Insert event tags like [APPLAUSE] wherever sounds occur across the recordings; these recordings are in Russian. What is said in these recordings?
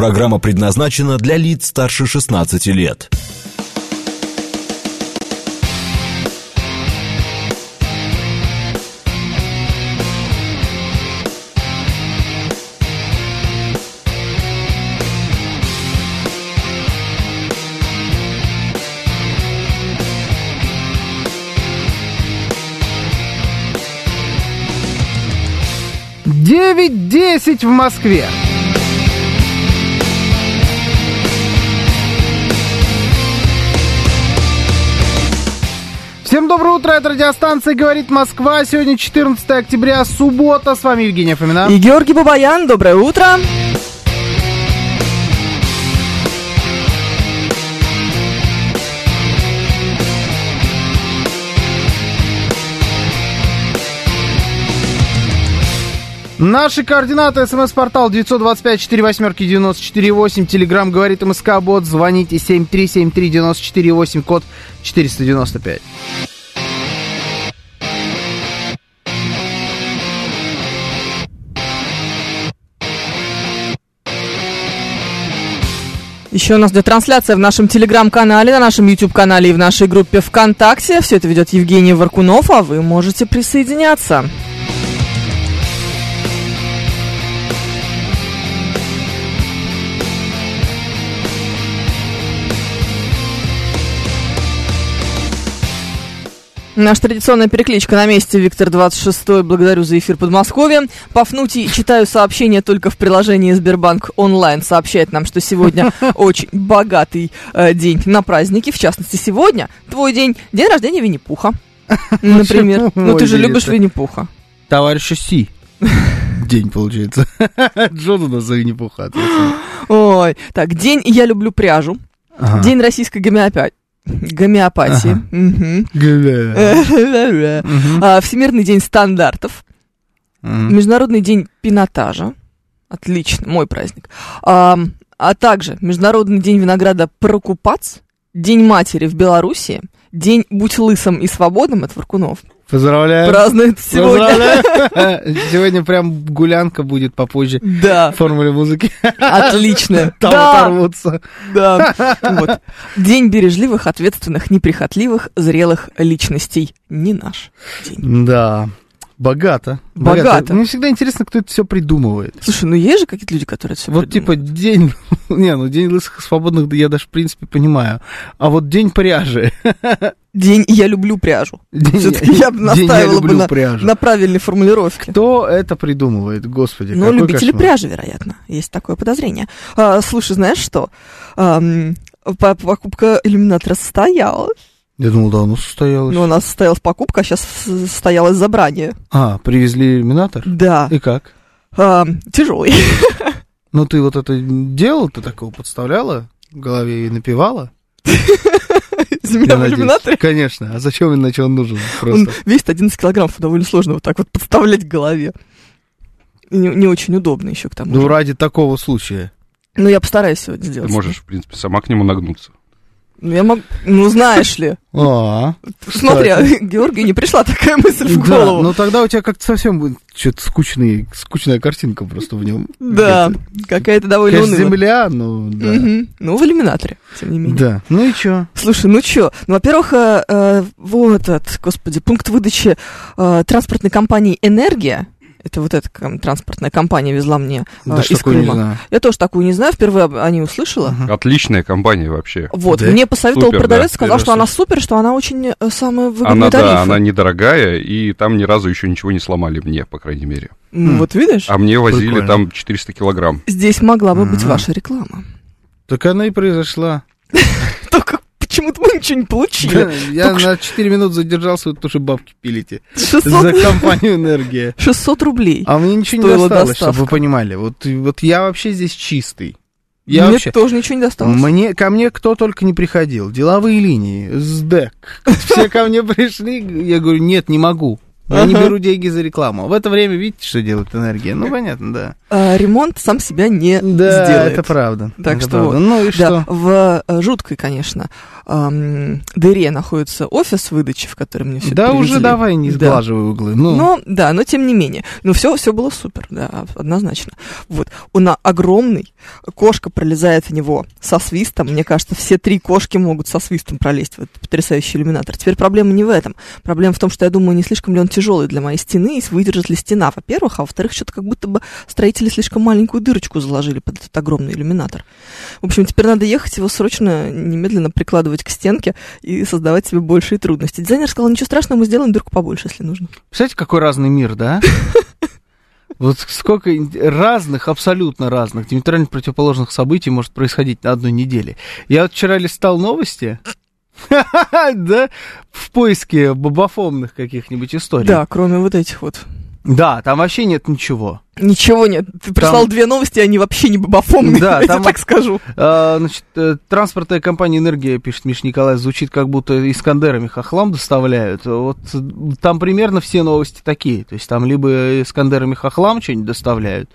Программа предназначена для лиц старше 16 лет. Девять десять в Москве. Доброе утро, это радиостанция «Говорит Москва». Сегодня 14 октября, суббота. С вами Евгения Фомина. И Георгий Бабаян, доброе утро. Наши координаты. СМС-портал 925-48-94-8. Телеграмм говорит МСК Бот. Звоните 7373-94-8, код 495. Еще у нас идет трансляция в нашем телеграм-канале, на нашем YouTube-канале и в нашей группе ВКонтакте. Все это ведет Евгений Варкунов, а вы можете присоединяться. Наша традиционная перекличка на месте. Виктор 26 Благодарю за эфир Подмосковье. Пафнутий, читаю сообщение только в приложении Сбербанк онлайн. Сообщает нам, что сегодня [LAUGHS] очень богатый э, день на праздники. В частности, сегодня твой день, день рождения Винни-Пуха. [LAUGHS] Например. Ну, ты же любишь Винни-Пуха. Товарища Си. [LAUGHS] День, получается. Джон у нас за Винни-Пуха. Ой, так, день «Я люблю пряжу». Ага. День российской гомеопатии. Гомеопатии. [LAUGHS] А, Всемирный день стандартов. Международный день пинотажа. Отлично, мой праздник. А, а также Международный день винограда Прокупац. День матери в Беларуси. День «Будь лысым и свободным» от Варкунов. Поздравляю. Празднует сегодня. Поздравляю. [LAUGHS] Сегодня прям гулянка будет попозже Да, в формуле музыки. отлично. [LAUGHS] Там Да, оторвутся. да. [LAUGHS] Вот. День бережливых, ответственных, неприхотливых, зрелых личностей. Не наш день. Да. Богато. Богато. Мне всегда интересно, кто это все придумывает. Слушай, ну есть же какие-то люди, которые это все Вот типа день, не, ну день лысых и свободных, я даже в принципе понимаю. А вот день пряжи. День «Я люблю пряжу». День- я бы день настаивала бы на, пряжу. на правильной формулировке. Кто это придумывает, господи? Ну, любители кошмар. пряжи, вероятно. Есть такое подозрение. А, слушай, знаешь что? По- покупка иллюминатора состоялась. Я думал, давно состоялось. Ну, у нас состоялась покупка, а сейчас состоялось забрание. А, привезли иллюминатор? Да. И как? тяжелый. [LAUGHS] Ну ты вот это делал, ты такого подставляла в голове и напевала? [LAUGHS] [LAUGHS] Из меня в иллюминаторе. Конечно. А зачем иначе он нужен? Он Просто. весит 11 килограммов, довольно сложно вот так вот подставлять к голове. Не, не очень удобно еще к тому Ну, же. ради такого случая. Ну, я постараюсь сегодня Ты сделать. можешь, в принципе, сама к нему нагнуться. Ну, я могу... Ну, знаешь ли. А, Смотри, [LAUGHS] Георгий, не пришла такая мысль в да, голову. ну тогда у тебя как-то совсем будет что-то скучный, скучная картинка просто в нем. Да, какая-то довольно Конечно, унылая. земля, ну да. Мгм. Ну, в иллюминаторе, тем не менее. Да. Ну и чё? Слушай, ну чё, ну, во-первых, э, э, вот этот, господи, пункт выдачи э, транспортной компании «Энергия», это вот эта транспортная компания везла мне э, Да из что такое не Крыма. знаю. Я тоже такую не знаю, впервые о ней услышала. Ага. Отличная компания вообще. Вот, Да? мне посоветовал Супер, продавец, да, сказал, первый что она супер, что она очень э, самая выгодная Она, тарифы. да, она недорогая, и там ни разу еще ничего не сломали мне, по крайней мере. Ну, Вот видишь, А мне возили Прикольно. там 400 килограмм. здесь могла бы быть Ага. ваша реклама. Так она и произошла. [LAUGHS] Только почему-то мы ничего не получили. Я на 4 минуты задержался, вы тоже бабки пилите. 600, За компанию «Энергия». 600 рублей. А мне ничего не досталось, чтобы доставка. вы понимали. Вот, вот я вообще здесь чистый. Я Мне вообще... тоже ничего не досталось. Мне, ко мне кто только не приходил. Деловые линии, СДЭК. Все ко мне пришли, я говорю, нет, не могу. Я не беру деньги за рекламу. В это время видите, что делает энергия? Ну, понятно, да. А, ремонт сам себя не Да, сделает. это правда. Так Это что правда. Ну и Да, что? в э, жуткой, конечно, дыре находится офис выдачи, в который мне все Да уже давай не Да. сглаживай углы. Ну, Но, да, но тем не менее. Ну, все, все было супер, да, однозначно. Вот. Он огромный, кошка пролезает в него со свистом. Мне кажется, все три кошки могут со свистом пролезть в этот потрясающий иллюминатор. Теперь проблема не в этом. Проблема в том, что я думаю, не слишком ли он тяжелый для моей стены, и выдержит ли стена, во-первых, а во-вторых, что-то как будто бы строители слишком маленькую дырочку заложили под этот огромный иллюминатор. В общем, теперь надо ехать его срочно, немедленно прикладывать к стенке и создавать себе большие трудности. Дизайнер сказал, ничего страшного, мы сделаем дырку побольше, если нужно. Представляете, какой разный мир, да? [LAUGHS] Вот сколько разных, абсолютно разных, диаметрально противоположных событий может происходить на одной неделе. Я вот вчера листал новости, [LAUGHS] да, в поиске бабафомных каких-нибудь историй. Да, кроме вот этих вот. Да, там вообще нет ничего. Ничего нет. Ты прислал две новости, они вообще не бабафомные, Да, [LAUGHS] я там- так скажу. А, значит, э, транспортная компания «Энергия», пишет Миша Николаев, звучит как будто искандерами хохлам доставляют. Вот э, там примерно все новости такие. То есть там либо искандерами хохлам что-нибудь доставляют,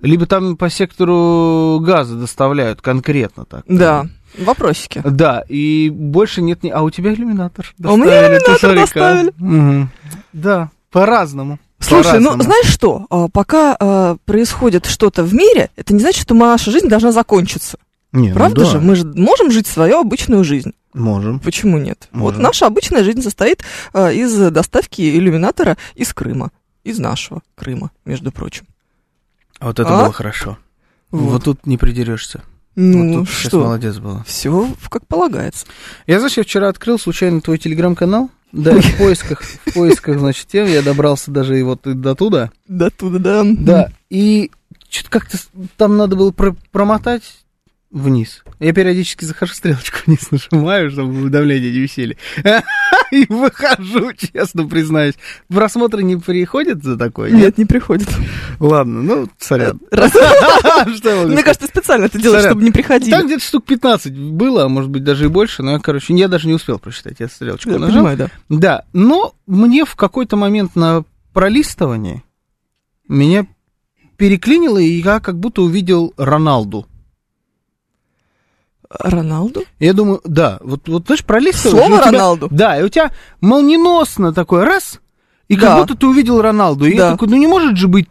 либо там по сектору газа доставляют конкретно так. Да, вопросики. Да, и больше нет ни... А у тебя иллюминатор А у меня доставили, иллюминатор доставили. Мгм. Да, по-разному. Слушай, ну знаешь что? А, Пока а, происходит что-то в мире, это не значит, что наша жизнь должна закончиться. Не, ну Правда да, же? Мы же можем жить свою обычную жизнь. Можем. Почему нет? Вот Можем. наша обычная жизнь состоит а, из доставки иллюминатора из Крыма. Из нашего Крыма, между прочим. А Вот это А? было хорошо. Вот, Вот. тут не придерешься. Ну, вот что? молодец было. Все как полагается. Я, знаешь, я вчера открыл случайно твой телеграм-канал. Да, в поисках, в поисках, значит, тем я добрался даже и вот до туда. Да, туда, да. Да, и что-то как-то там надо было про- промотать вниз. Я периодически захожу, стрелочку [LAUGHS] вниз нажимаю, чтобы уведомления не висели. [LAUGHS] И выхожу, честно признаюсь. Просмотры не приходят за такое? Нет, не приходит. Ладно, ну, сорян. [LAUGHS] Могу Мне кажется, специально это делаешь, чтобы не приходили. Там где-то штук 15 было, а может быть даже и больше, но я, короче, я даже не успел прочитать, я стрелочку нажал. да. Да, но мне в какой-то момент на пролистывании меня переклинило, и я как будто увидел Роналду. Роналду? Я думаю, да, вот, вот знаешь, пролистываешь... Слово тебя- Роналду? Да, и у тебя молниеносно такой раз, и как Да. будто ты увидел Роналду. И я Да. такой, ну не может же быть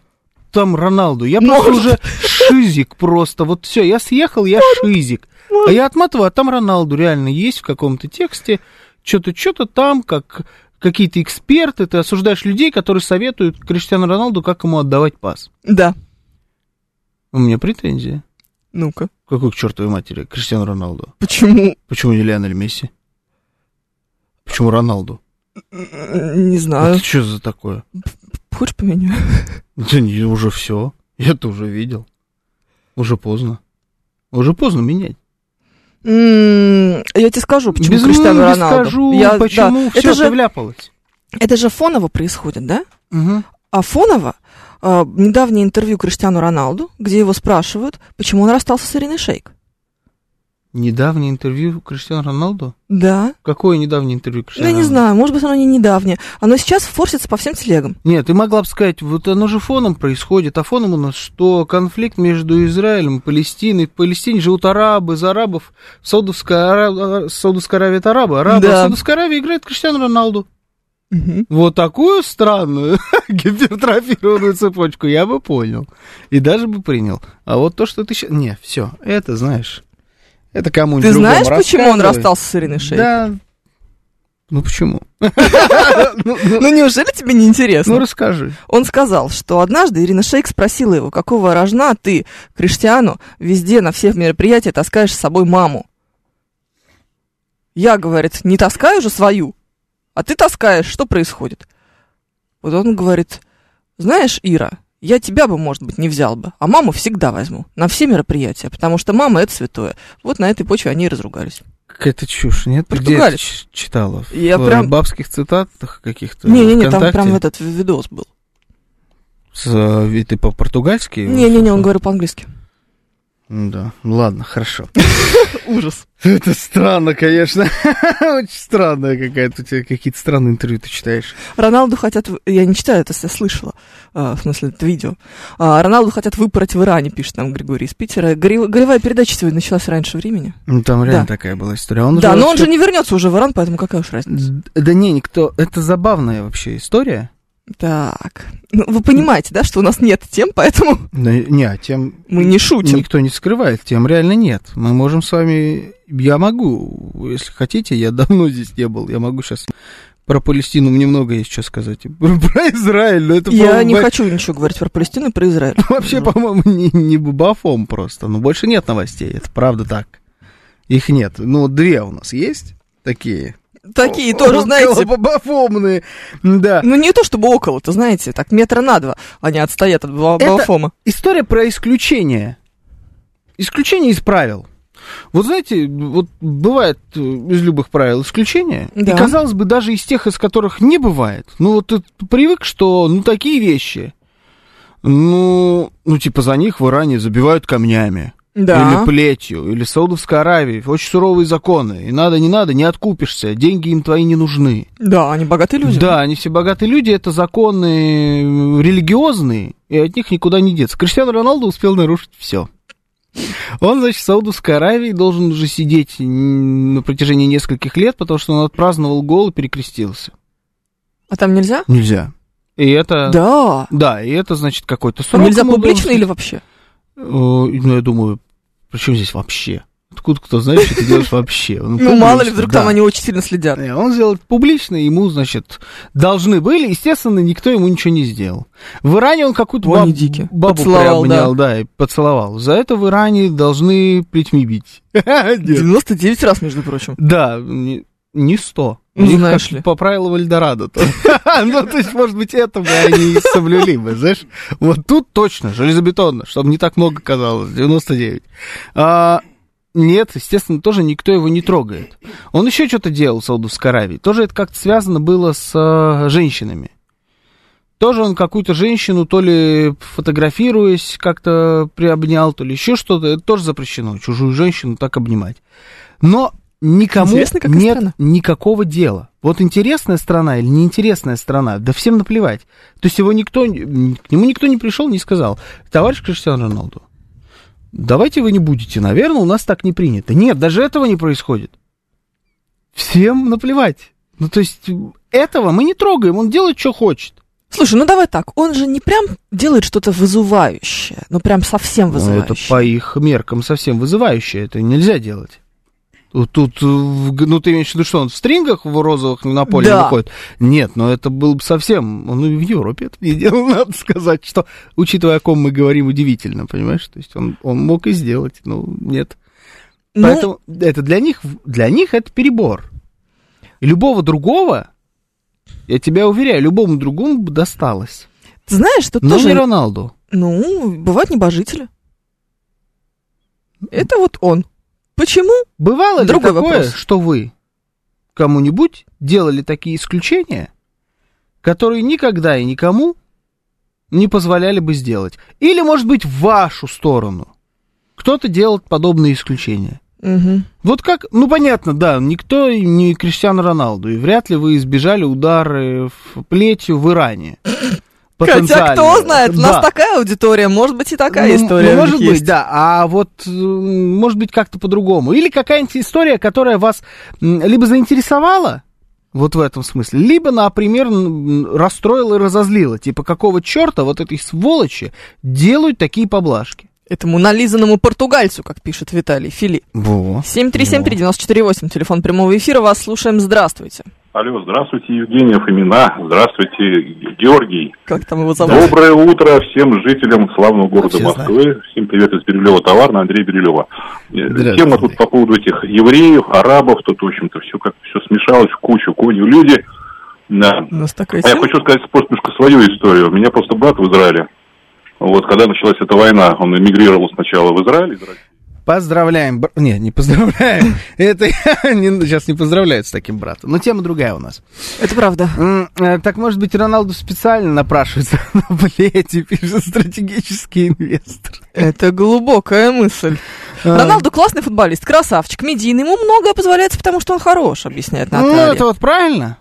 там Роналду. Я просто Может. уже шизик просто. Вот все, я съехал, я шизик. А я отматываю, а там Роналду реально есть в каком-то тексте. Что-то, что-то там, как какие-то эксперты. Ты осуждаешь людей, которые советуют Криштиану Роналду, как ему отдавать пас. Да. У меня претензия. Ну-ка. Какой к чертовой матери Криштиану Роналду? Почему? Почему не Лионель Месси? Почему Роналду? Не знаю. Это что за такое? Хочешь поменяю? Да не, уже все. Я это уже видел. Уже поздно. Уже поздно менять. Я тебе скажу, почему Без Криштиану мыли Роналду. скажу, Я- да. почему все это, же, ты вляпалась. это же фоново происходит, да? А фоново а, недавнее интервью Криштиану Роналду, где его спрашивают, почему он расстался с Ириной Шейк. Недавнее интервью Криштиану Роналду? Да. Какое недавнее интервью Ну, Криштиану я не знаю, может быть, оно не недавнее. Оно сейчас форсится по всем телегам. Нет, ты могла бы сказать, вот оно же фоном происходит, а фоном у нас что? Конфликт между Израилем и Палестиной. В Палестине живут арабы, из арабов Саудовская, Ара- Саудовская Аравия это арабы, арабы, Да. а Саудовская Аравия играет Криштиану Роналду. Вот такую странную [LAUGHS] гипертрофированную цепочку я бы понял. И даже бы принял. А вот то, что ты сейчас... Не, все, это знаешь. Это кому-нибудь Ты знаешь, почему он расстался с Ириной Шейк? Да. Ну почему? [LAUGHS] Ну, ну, Ну, неужели тебе не интересно? Ну расскажи. Он сказал, что однажды Ирина Шейк спросила его, какого рожна ты, Криштиану, везде на всех мероприятиях таскаешь с собой маму. Я, говорит, не таскаю же свою, а ты таскаешь, что происходит? Вот он говорит, знаешь, Ира, я тебя бы, может быть, не взял бы, а маму всегда возьму на все мероприятия, потому что мама это святое. Вот на этой почве они и разругались. Какая-то чушь, нет? Ты Где Португалец. это читала? В Я э, прям- бабских цитатах каких-то? Не-не-не, там прям этот видос был. С, и ты по-португальски? Не-не-не, он говорил по-английски. Да, ладно, хорошо. [LAUGHS] Ужас. Это странно, конечно. [LAUGHS] Очень странная какая-то у тебя какие-то странные интервью ты читаешь. Роналду хотят... Я не читаю это, я слышала. а, в смысле, это видео. А, Роналду хотят выпороть в Иране, пишет нам Григорий из Питера. Горевая передача сегодня началась раньше времени. Ну, там реально Да. такая была история. Он да, же но он вообще- же не вернется уже в Иран, поэтому какая уж разница. Да не, никто... Это забавная вообще история. Так. Ну, вы понимаете, да, что у нас нет тем, поэтому Да, не, а тем мы не шутим. никто не скрывает, тем реально нет. Мы можем с вами... Я могу, если хотите, я давно здесь не был, я могу сейчас... Про Палестину мне много есть что сказать. [LAUGHS] Про Израиль, но это, Я не хочу ничего говорить про Палестину и про Израиль. [LAUGHS] Вообще, по-моему, не, не бабафом просто. Но больше нет новостей, это правда так. Их нет. Ну, две у нас есть такие. Такие тоже, знаете, Бабафомные. Да. ну не то чтобы около-то, знаете, так метра на два они отстоят от Ба- Это- Баофома. История про исключение. Исключение из правил. Вот знаете, вот бывает э, из любых правил исключения, Да. и казалось бы, даже из тех, из которых не бывает. Ну вот ты привык, что ну такие вещи, ну, ну типа за них в Иране забивают камнями. Да. Или плетью, или Саудовской Аравии. Очень суровые законы. И надо, не надо, не откупишься. Деньги им твои не нужны. Да, они богатые люди. Да, они все богатые люди, это законы м, религиозные, и от них никуда не деться. Криштиану Роналду успел нарушить все. Он, значит, в Саудовской Аравии должен уже сидеть на протяжении нескольких лет, потому что он отпраздновал гол и перекрестился. А там нельзя? Нельзя. И это... Да. Да, и это, значит, какой-то А срок. нельзя ему публично должен- или вообще? Э, Ну, я думаю, причем здесь вообще? Откуда кто знает, что ты делаешь вообще? Ну, мало ли, вдруг да. там они очень сильно следят. Не, Он сделал это публично, ему, значит, должны были. Естественно, никто ему ничего не сделал. В Иране он какую-то баб- бабу Поцеловал, приобнял, да. и поцеловал. За это в Иране должны плетьми бить. [LAUGHS] Нет. 99 раз, между прочим. Да, не, не 100. Ну, них знаешь как ли. По правилам Эльдорадо. [LAUGHS] Ну, то есть, может быть, это бы они и соблюли бы, знаешь. Вот тут точно, железобетонно, чтобы не так много казалось, 99. А, нет, естественно, тоже никто его не трогает. Он еще что-то делал в Саудовской Аравии. Тоже это как-то связано было с а, женщинами. Тоже он какую-то женщину, то ли фотографируясь, как-то приобнял, то ли еще что-то. Это тоже запрещено, чужую женщину так обнимать. Но никому Интересно, нет страна. никакого дела. Вот интересная страна или неинтересная страна, да всем наплевать. То есть его никто, к нему никто не пришел, не сказал, товарищ Криштиану Роналду, давайте вы не будете, наверное, у нас так не принято. Нет, даже этого не происходит. Всем наплевать. Ну, то есть этого мы не трогаем, он делает, что хочет. Слушай, ну давай так, он же не прям делает что-то вызывающее, ну прям совсем Ну, вызывающее. это по их меркам совсем вызывающее, это нельзя делать. Тут, э, ну ты имеешь в виду, что он в стрингах в розовых на поле Да. выходит? Нет, но это было бы совсем, он и в Европе это не [LAUGHS] делал, надо сказать, что, учитывая, о ком мы говорим, удивительно, понимаешь? То есть он, он мог и сделать, ну, нет. Ну, Поэтому это для них, для них это перебор. И любого другого, я тебя уверяю, любому другому бы досталось. ты знаешь, тут Но тоже, не Роналду. ну, бывают небожители. Это вот он. Почему? Бывало ли Другой такое, вопрос. что вы кому-нибудь делали такие исключения, которые никогда и никому не позволяли бы сделать? Или, может быть, в вашу сторону кто-то делал подобные исключения? Мгм. Вот как, ну понятно, да, никто не Криштиану Роналду, и вряд ли вы избежали удары в плетью в Иране. Хотя Потенциально. кто знает, у нас Да. такая аудитория, может быть и такая Ну, история. ну, может быть, есть. да. А вот, э, может быть, как-то по-другому. Или какая-нибудь история, которая вас либо заинтересовала, вот в этом смысле, либо, например, расстроила и разозлила. Типа, какого черта вот этой сволочи делают такие поблажки? Этому нализанному португальцу, как пишет Виталий Фили. Во. 7373948, телефон прямого эфира, вас слушаем, здравствуйте. Алло, здравствуйте, Евгений Фомина. Здравствуйте, Георгий. Как там его зовут? Доброе утро всем жителям славного города Все Москвы. Всем привет из Бирюлева товарно, Андрей Бирюлева. Тема тут по поводу этих евреев, арабов, тут, в общем-то, все как все смешалось в кучу, конью люди. Да. У нас такая А я тема. хочу сказать просто немножко свою историю. У меня просто брат в Израиле. Вот, когда началась эта война, он эмигрировал сначала в Израиль, из России. Поздравляем. бр- Не, не поздравляем. [LAUGHS] Это не- сейчас не поздравляют с таким братом. Но тема другая у нас. Это правда. Э, Так, может быть, Роналду специально напрашивается [LAUGHS] на плете, пишет стратегический инвестор. Это глубокая мысль. [LAUGHS] А. Роналду классный футболист, красавчик, медийный. Ему многое позволяется, потому что он хорош, объясняет Ну, Наталья. это вот правильно.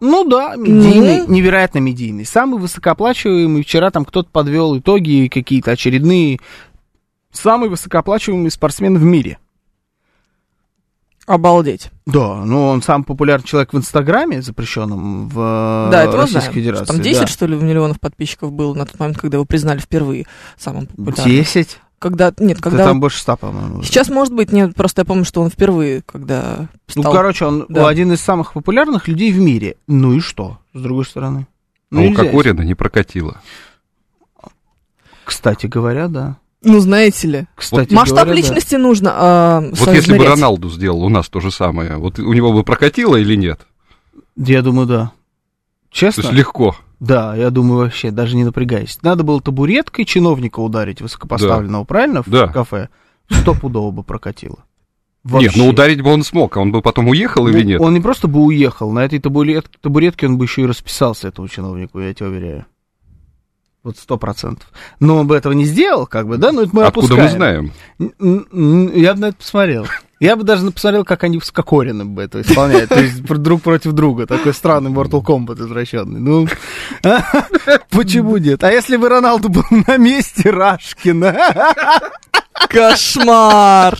Ну да, медийный, Ну. невероятно медийный. Самый высокооплачиваемый. Вчера там кто-то подвел итоги какие-то очередные. Самый высокооплачиваемый спортсмен в мире. Обалдеть. Да, ну он сам популярный человек в Инстаграме, запрещенном в Да, это Российской знаем. Федерации. Там 10, да. что ли, миллионов подписчиков было на тот момент, когда его признали впервые самым популярным. 10? Когда, нет, Да когда... там больше 100, по-моему. Сейчас, может быть, нет, просто я помню, что он впервые, когда Ну, стал... короче, он Да. один из самых популярных людей в мире. Ну и что, с другой стороны? А у нельзя. Кокорина не прокатило. Кстати говоря, да. Ну, знаете ли, Кстати масштаб говоря, да. личности нужно а, Вот если бы. Роналду сделал у нас то же самое, вот у него бы прокатило или нет? Я думаю, да. То Честно? есть легко. Да, я думаю, вообще, даже не напрягаясь. Надо было табуреткой чиновника ударить, высокопоставленного, правильно, в Да. кафе? Стопудово бы прокатило. Нет, ну ударить бы он смог, а он бы потом уехал или Ну, нет? Он не просто бы уехал, на этой табурет- табуретке он бы еще и расписался этому чиновнику, я тебе уверяю. Вот сто процентов. Но он бы этого не сделал, как бы, да? Ну, это мы Откуда мы опускаем. знаем? Н- н- Я бы на это посмотрел. Я бы даже посмотрел, как они с Кокориным бы это исполняют. То есть друг против друга. Такой странный Mortal Kombat извращенный. Ну, [LAUGHS] почему нет? А если бы Роналду был на месте Рашкина? [LAUGHS] Кошмар!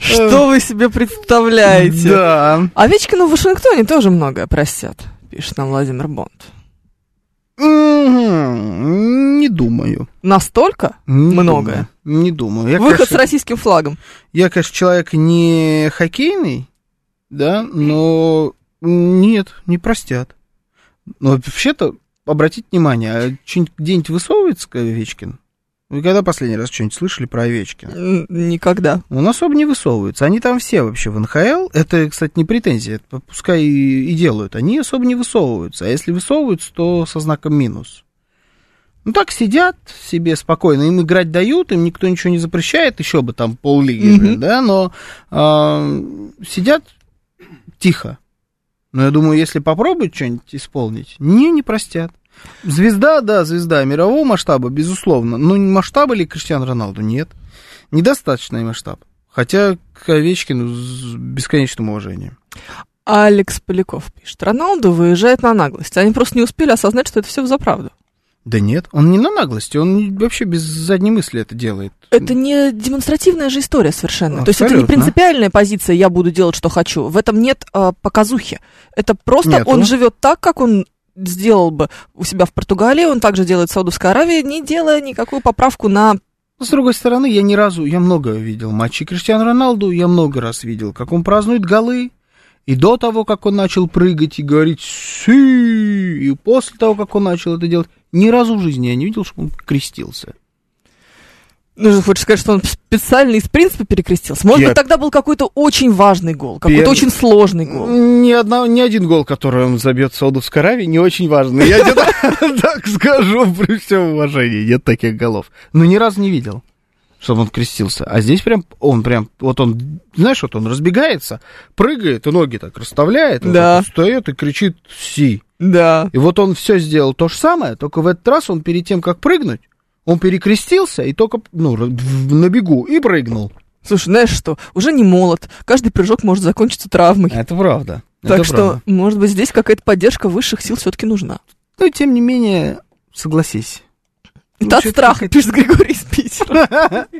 Что вы себе представляете? Да. Овечкину в Вашингтоне тоже многое простят, пишет нам Владимир Бонд. Не думаю. Настолько? Не Многое. думаю. Не думаю. Я, Выход конечно, с российским флагом. я, конечно, человек не хоккейный, да, но нет, не простят. Но вообще-то, обратите внимание, а где-нибудь высовывается Овечкин? Вы когда последний раз что-нибудь слышали про Овечкина? Никогда. Он особо не высовывается. Они там все вообще в НХЛ. Это, кстати, не претензия. Это пускай и, и делают. Они особо не высовываются. А если высовываются, то со знаком минус. Ну так сидят себе спокойно. Им играть дают, им никто ничего не запрещает. Еще бы там поллиги, блин, да, но а, сидят тихо. Но я думаю, если попробуют что-нибудь исполнить, не, не простят. Звезда, да, звезда мирового масштаба, безусловно. Но масштаба ли Криштиану Роналду? Нет. Недостаточный масштаб. Хотя к Овечкину с бесконечным уважением. Алекс Поляков пишет. Роналду выезжает на наглость. Они просто не успели осознать, что это все за правду. Да нет, он не на наглости, он вообще без задней мысли это делает. Это не демонстративная же история совершенно. То есть это не Абсолютно. принципиальная позиция «я буду делать, что хочу». В этом нет а, показухи. Это просто Нету. он живет так, как он сделал бы у себя в Португалии, он также делает в Саудовской Аравии, не делая никакую поправку на... С другой стороны, я ни разу, я много видел матчей Криштиану Роналду, я много раз видел, как он празднует голы, и до того, как он начал прыгать и говорить «Си!», и после того, как он начал это делать, ни разу в жизни я не видел, чтобы он крестился. Ну, же хочешь сказать, что он специально из принципа перекрестился? Может Я- быть, тогда был какой-то очень важный гол, какой-то Я- очень сложный гол. Ни, одна, ни один гол, который он забьет в Саудовской Аравии, не очень важный. Я тебе [LAUGHS] так- скажу при всем уважении. Нет таких голов. Но ни разу не видел, чтобы он крестился. А здесь прям, он прям, вот он, знаешь, вот он разбегается, прыгает, и ноги так расставляет, Да. вот встает и кричит «Си». Да. И вот он все сделал то же самое, только в этот раз он перед тем, как прыгнуть, он перекрестился и только, ну, на бегу и прыгнул. Слушай, знаешь что, уже не молод, каждый прыжок может закончиться травмой. Это правда. так Это что, правда. может быть, здесь какая-то поддержка высших сил все-таки нужна. Но, тем не менее, согласись. Ну, Это от чё-то страха, пишет Григорий из Питера. [LAUGHS]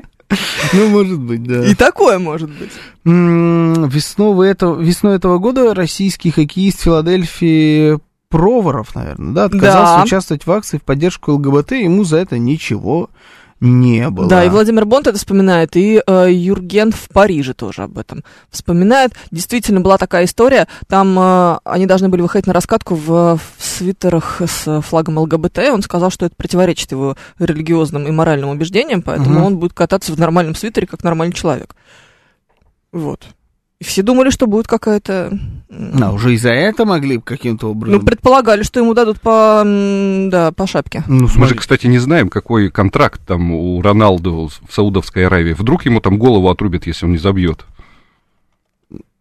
Ну, может быть, да. И такое может быть. Весной этого, весной этого года российский хоккеист Филадельфии Проворов, наверное, да, отказался Да. участвовать в акции в поддержку ЛГБТ, ему за это ничего не было. Да, и Владимир Бонд это вспоминает, и э, Юрген в Париже тоже об этом вспоминает. Действительно, была такая история, там э, они должны были выходить на раскатку в, в свитерах с флагом ЛГБТ, он сказал, что это противоречит его религиозным и моральным убеждениям, поэтому Мгм. он будет кататься в нормальном свитере, как нормальный человек. Вот. И все думали, что будет какая-то. А, уже и за это могли бы каким-то Ну, образом. предполагали, что ему дадут по, да, по шапке. Ну, Мы же, смотри. кстати, не знаем, какой контракт там у Роналду в Саудовской Аравии. Вдруг ему там голову отрубят, если он не забьет.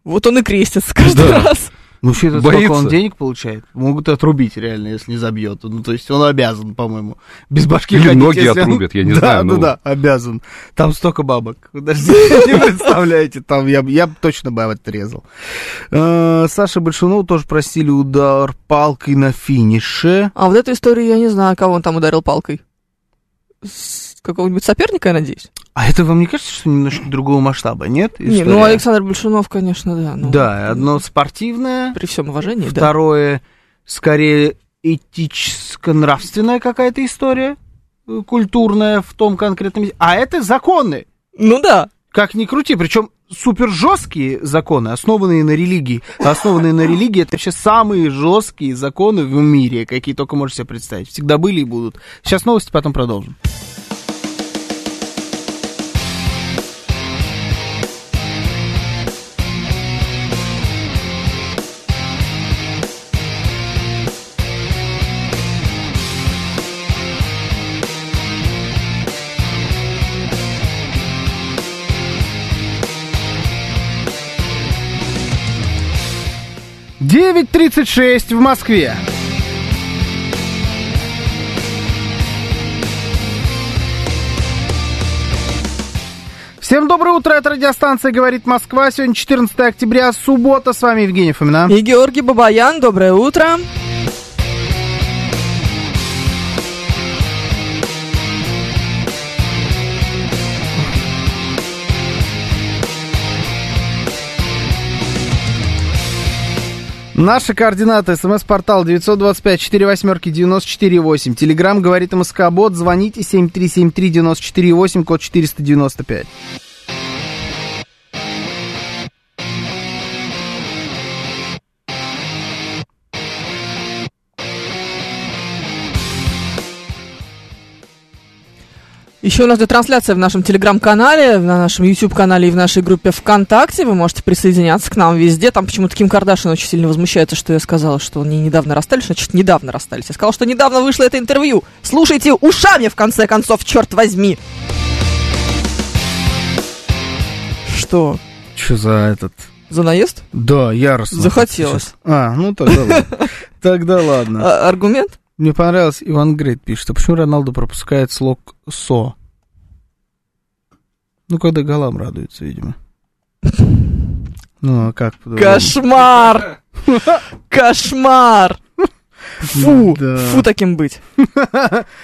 Вот он и крестится каждый Да. раз. Ну, вообще-то сколько Боится. он денег получает? Могут отрубить реально, если не забьет. Ну, то есть он обязан, по-моему, без башки Или ходить, ноги если он- отрубят, я не да, знаю, Да, ну. да, обязан. Там столько бабок. [LAUGHS] Даже не представляете, там я, я точно бы отрезал. Э, Саша Большунову тоже просили удар палкой на финише. А вот эту историю я не знаю, кого он там ударил палкой. С какого-нибудь соперника, я надеюсь? А это вам не кажется, что немножко другого масштаба, нет? Не, история? ну Александр Большунов, конечно, да. ну, Да, одно спортивное, При всем уважении, да. второе, скорее, этическо-нравственная какая-то история, э, культурная в том конкретном... месте. А это законы. Ну да. Как ни крути, причем супер жесткие законы, основанные на религии. Основанные на религии это вообще самые жесткие законы в мире, какие только можешь себе представить. Всегда были и будут. Сейчас новости, потом продолжим. Девять тридцать шесть в Москве. Всем доброе утро, это радиостанция «Говорит Москва». Сегодня 14 октября, суббота. С вами Евгений Фомина. И Георгий Бабаян, доброе утро. Наши координаты. СМС-портал 925-48-94-8. Телеграмм «Говорит МСК Бот». Звоните 7373-94-8, код 495. Еще у нас идет трансляция в нашем телеграм-канале, на нашем YouTube-канале и в нашей группе ВКонтакте. Вы можете присоединяться к нам везде. Там почему-то Ким Кардашин очень сильно возмущается, что я сказала, что они недавно расстались. Значит, недавно расстались. Я сказала, что недавно вышло это интервью. Слушайте ушами, в конце концов, черт возьми. Что? Что за этот... За наезд? Да, яростно. Захотелось. А, ну тогда ладно. Тогда [LAUGHS] ладно. Аргумент? Мне понравилось, Иван Грейт пишет, а почему Роналду пропускает слог «со»? Ну, когда голам радуется, видимо. Ну, а как? по-другому? Кошмар! Кошмар! Фу! Да. Фу таким быть.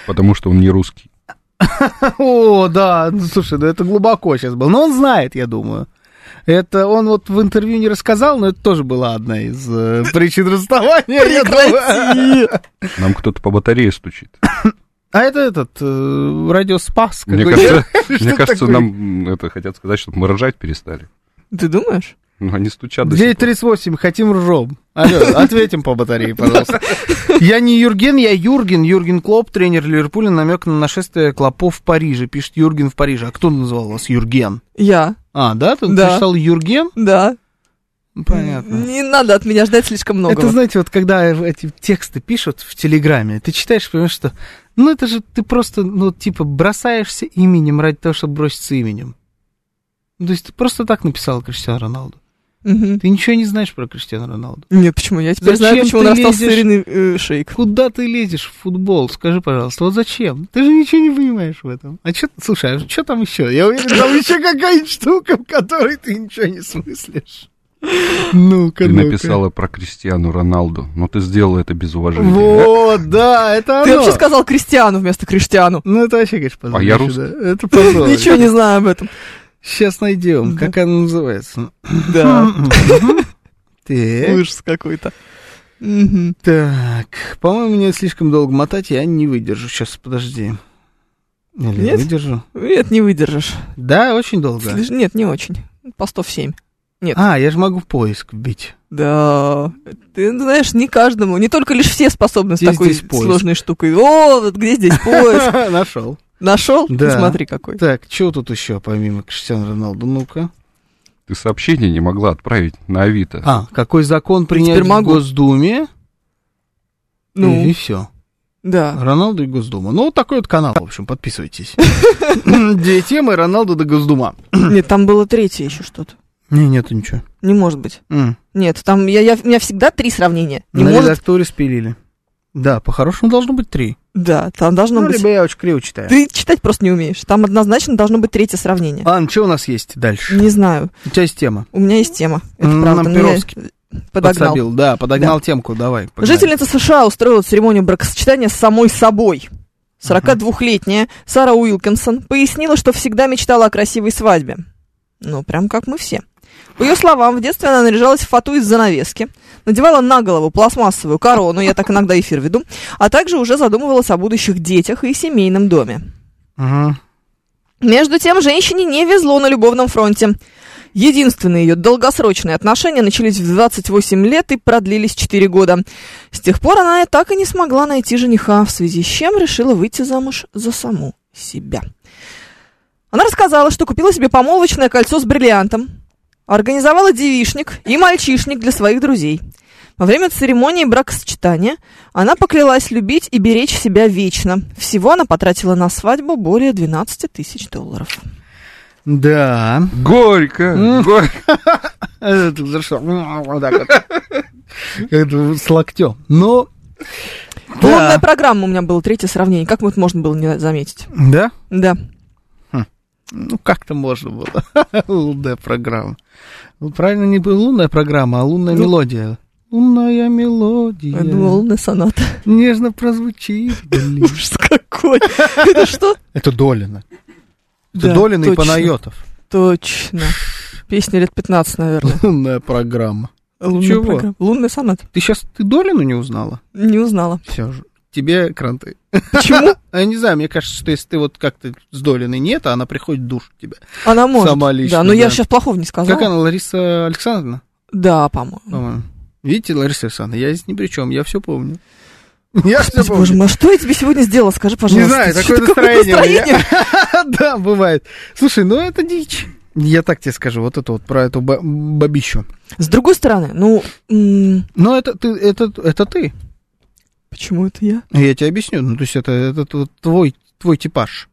Потому что он не русский. [LAUGHS] О, да, ну, слушай, ну это глубоко сейчас было. Но он знает, я думаю. Это он вот в интервью не рассказал, но это тоже была одна из э, причин расставания. я думаю. Прекрати! Нам кто-то по батарее стучит. А это этот, э, радио Спас. Мне кажется, [LAUGHS] мне кажется, нам это хотят сказать, чтобы мы ржать перестали. Ты думаешь? Ну, они стучат до сих пор. 938, хотим ржом. Алло, ответим по батарее, пожалуйста. Я не Юрген, я Юрген. Юрген Клоп, тренер Ливерпуля, намек на нашествие клопов в Париже. Пишет Юрген в Париже. А кто называл вас Юрген? Я. А, да? Ты Да. читал Юрген? Да. Ну, Понятно. Не надо от меня ждать слишком много. Это, знаете, вот когда эти тексты пишут в Телеграме, ты читаешь, понимаешь, что, ну, это же ты просто, ну, типа, бросаешься именем ради того, чтобы броситься именем. Ну, То есть ты просто так написал Криштиану Роналду. Мгм. Ты ничего не знаешь про Криштиану Роналду. Нет, почему? Я теперь знаю, Зачем почему ты он лезешь? Ириной э, Шейк. Куда ты лезешь в футбол? Скажи, пожалуйста, вот зачем? Ты же ничего не понимаешь в этом. А что, слушай, а что там еще? Я уверен, там [LAUGHS] еще какая-нибудь штука, в которой ты ничего не смыслишь. [LAUGHS] Ну-ка, Ты ну-ка. написала про Кристиану Роналду, но ты сделала это без уважения. Вот, да, это Ты оно. вообще сказал Кристиану вместо Криштиану. Ну, это вообще, конечно, позор. А я да. Это позор. Ничего не знаю об этом. Сейчас найдем, как она называется. Да. [LAUGHS] Так, Ужас какой-то. Так, по-моему, мне слишком долго мотать, я не выдержу. Сейчас, подожди. Или Нет? выдержу? Нет, не выдержишь. Да, очень долго. Слиш- Нет, не очень. Постов 7. Нет. А, я же могу в поиск вбить. Да. Ты знаешь, не каждому, не только лишь все способны с Где такой здесь поиск? сложной штукой. О, вот где здесь [LAUGHS] поиск? Нашел. Нашел? Да. Смотри какой. Так, что тут еще помимо Криштиану Роналду? Ну-ка. Ты сообщение не могла отправить на Авито. А, какой закон принять в могу. Госдуме? Ну, И все. да. Роналду и Госдума. Ну, вот такой вот канал, в общем, подписывайтесь. [LAUGHS] Две темы Роналду до Госдума. Нет, там было третье еще что-то. Не, нету ничего. Не может быть. Нет, там я, я, у меня всегда три сравнения. Не На может. редакторе спилили. Да, по-хорошему должно быть три. Да, там должно Ну, быть. либо я очень криво читаю. Ты читать просто не умеешь. Там однозначно должно быть третье сравнение. Ладно, что у нас есть дальше? Не знаю. У тебя есть тема. У меня есть тема. Это М, правда. нам Перовский подогнал. Подсобил. Да, подогнал темку, давай. погнали. Жительница США устроила церемонию бракосочетания с самой собой. 42-летняя Сара Уилкинсон пояснила, что всегда мечтала о красивой свадьбе. Ну, прям как мы все. По ее словам, в детстве она наряжалась в фату из занавески, надевала на голову пластмассовую корону, я так иногда эфир веду, а также уже задумывалась о будущих детях и семейном доме. Мгм. Между тем, женщине не везло на любовном фронте. Единственные ее долгосрочные отношения начались в 28 лет и продлились 4 года. С тех пор она так и не смогла найти жениха, в связи с чем решила выйти замуж за саму себя. Она рассказала, что купила себе помолвочное кольцо с бриллиантом, организовала девишник и мальчишник для своих друзей. Во время церемонии бракосочетания она поклялась любить и беречь себя вечно. Всего она потратила на свадьбу более 12 тысяч долларов. Да. Горько, горько. [LAUGHS] С локтем. Но... Лунная Да. программа у меня было третье сравнение. Как вот можно было не заметить? Да? Да. Ну, как-то можно было. [LAUGHS] Лунная программа. Ну, правильно, не лунная программа, а лунная Ну, мелодия. Лунная мелодия. Я думала, лунная соната. Нежно прозвучит. вдали. Ужас какой. Это что? Это Долина. Это Да, Долина и. Панайотов. Точно. Песня лет 15, наверное. Лунная программа. Лунная Чего? программа. Лунная соната. Ты сейчас ты Долину не узнала? Не узнала. Все же. Тебе кранты. Почему? [LAUGHS] Я не знаю, мне кажется, что если ты вот как-то с Долиной нет, а она приходит в душ к тебе. Она может. Сама лично, Да, но я сейчас плохого не сказала. Как она, Лариса Александровна? Да, по-моему. По-моему. Видите, Лариса Александровна, я здесь ни при чем, я все помню. [LAUGHS] Я все Господи, боже помню. мой, а что я тебе сегодня сделала? Скажи, пожалуйста. Не знаю, такое настроение настроение? [LAUGHS] Да, бывает. Слушай, ну это дичь. Я так тебе скажу, вот это вот про эту ба- бабищу. С другой стороны, ну, Но это ты, это, это ты. Почему это я? Я тебе объясню. Ну, то есть это, это т- твой, твой типаж.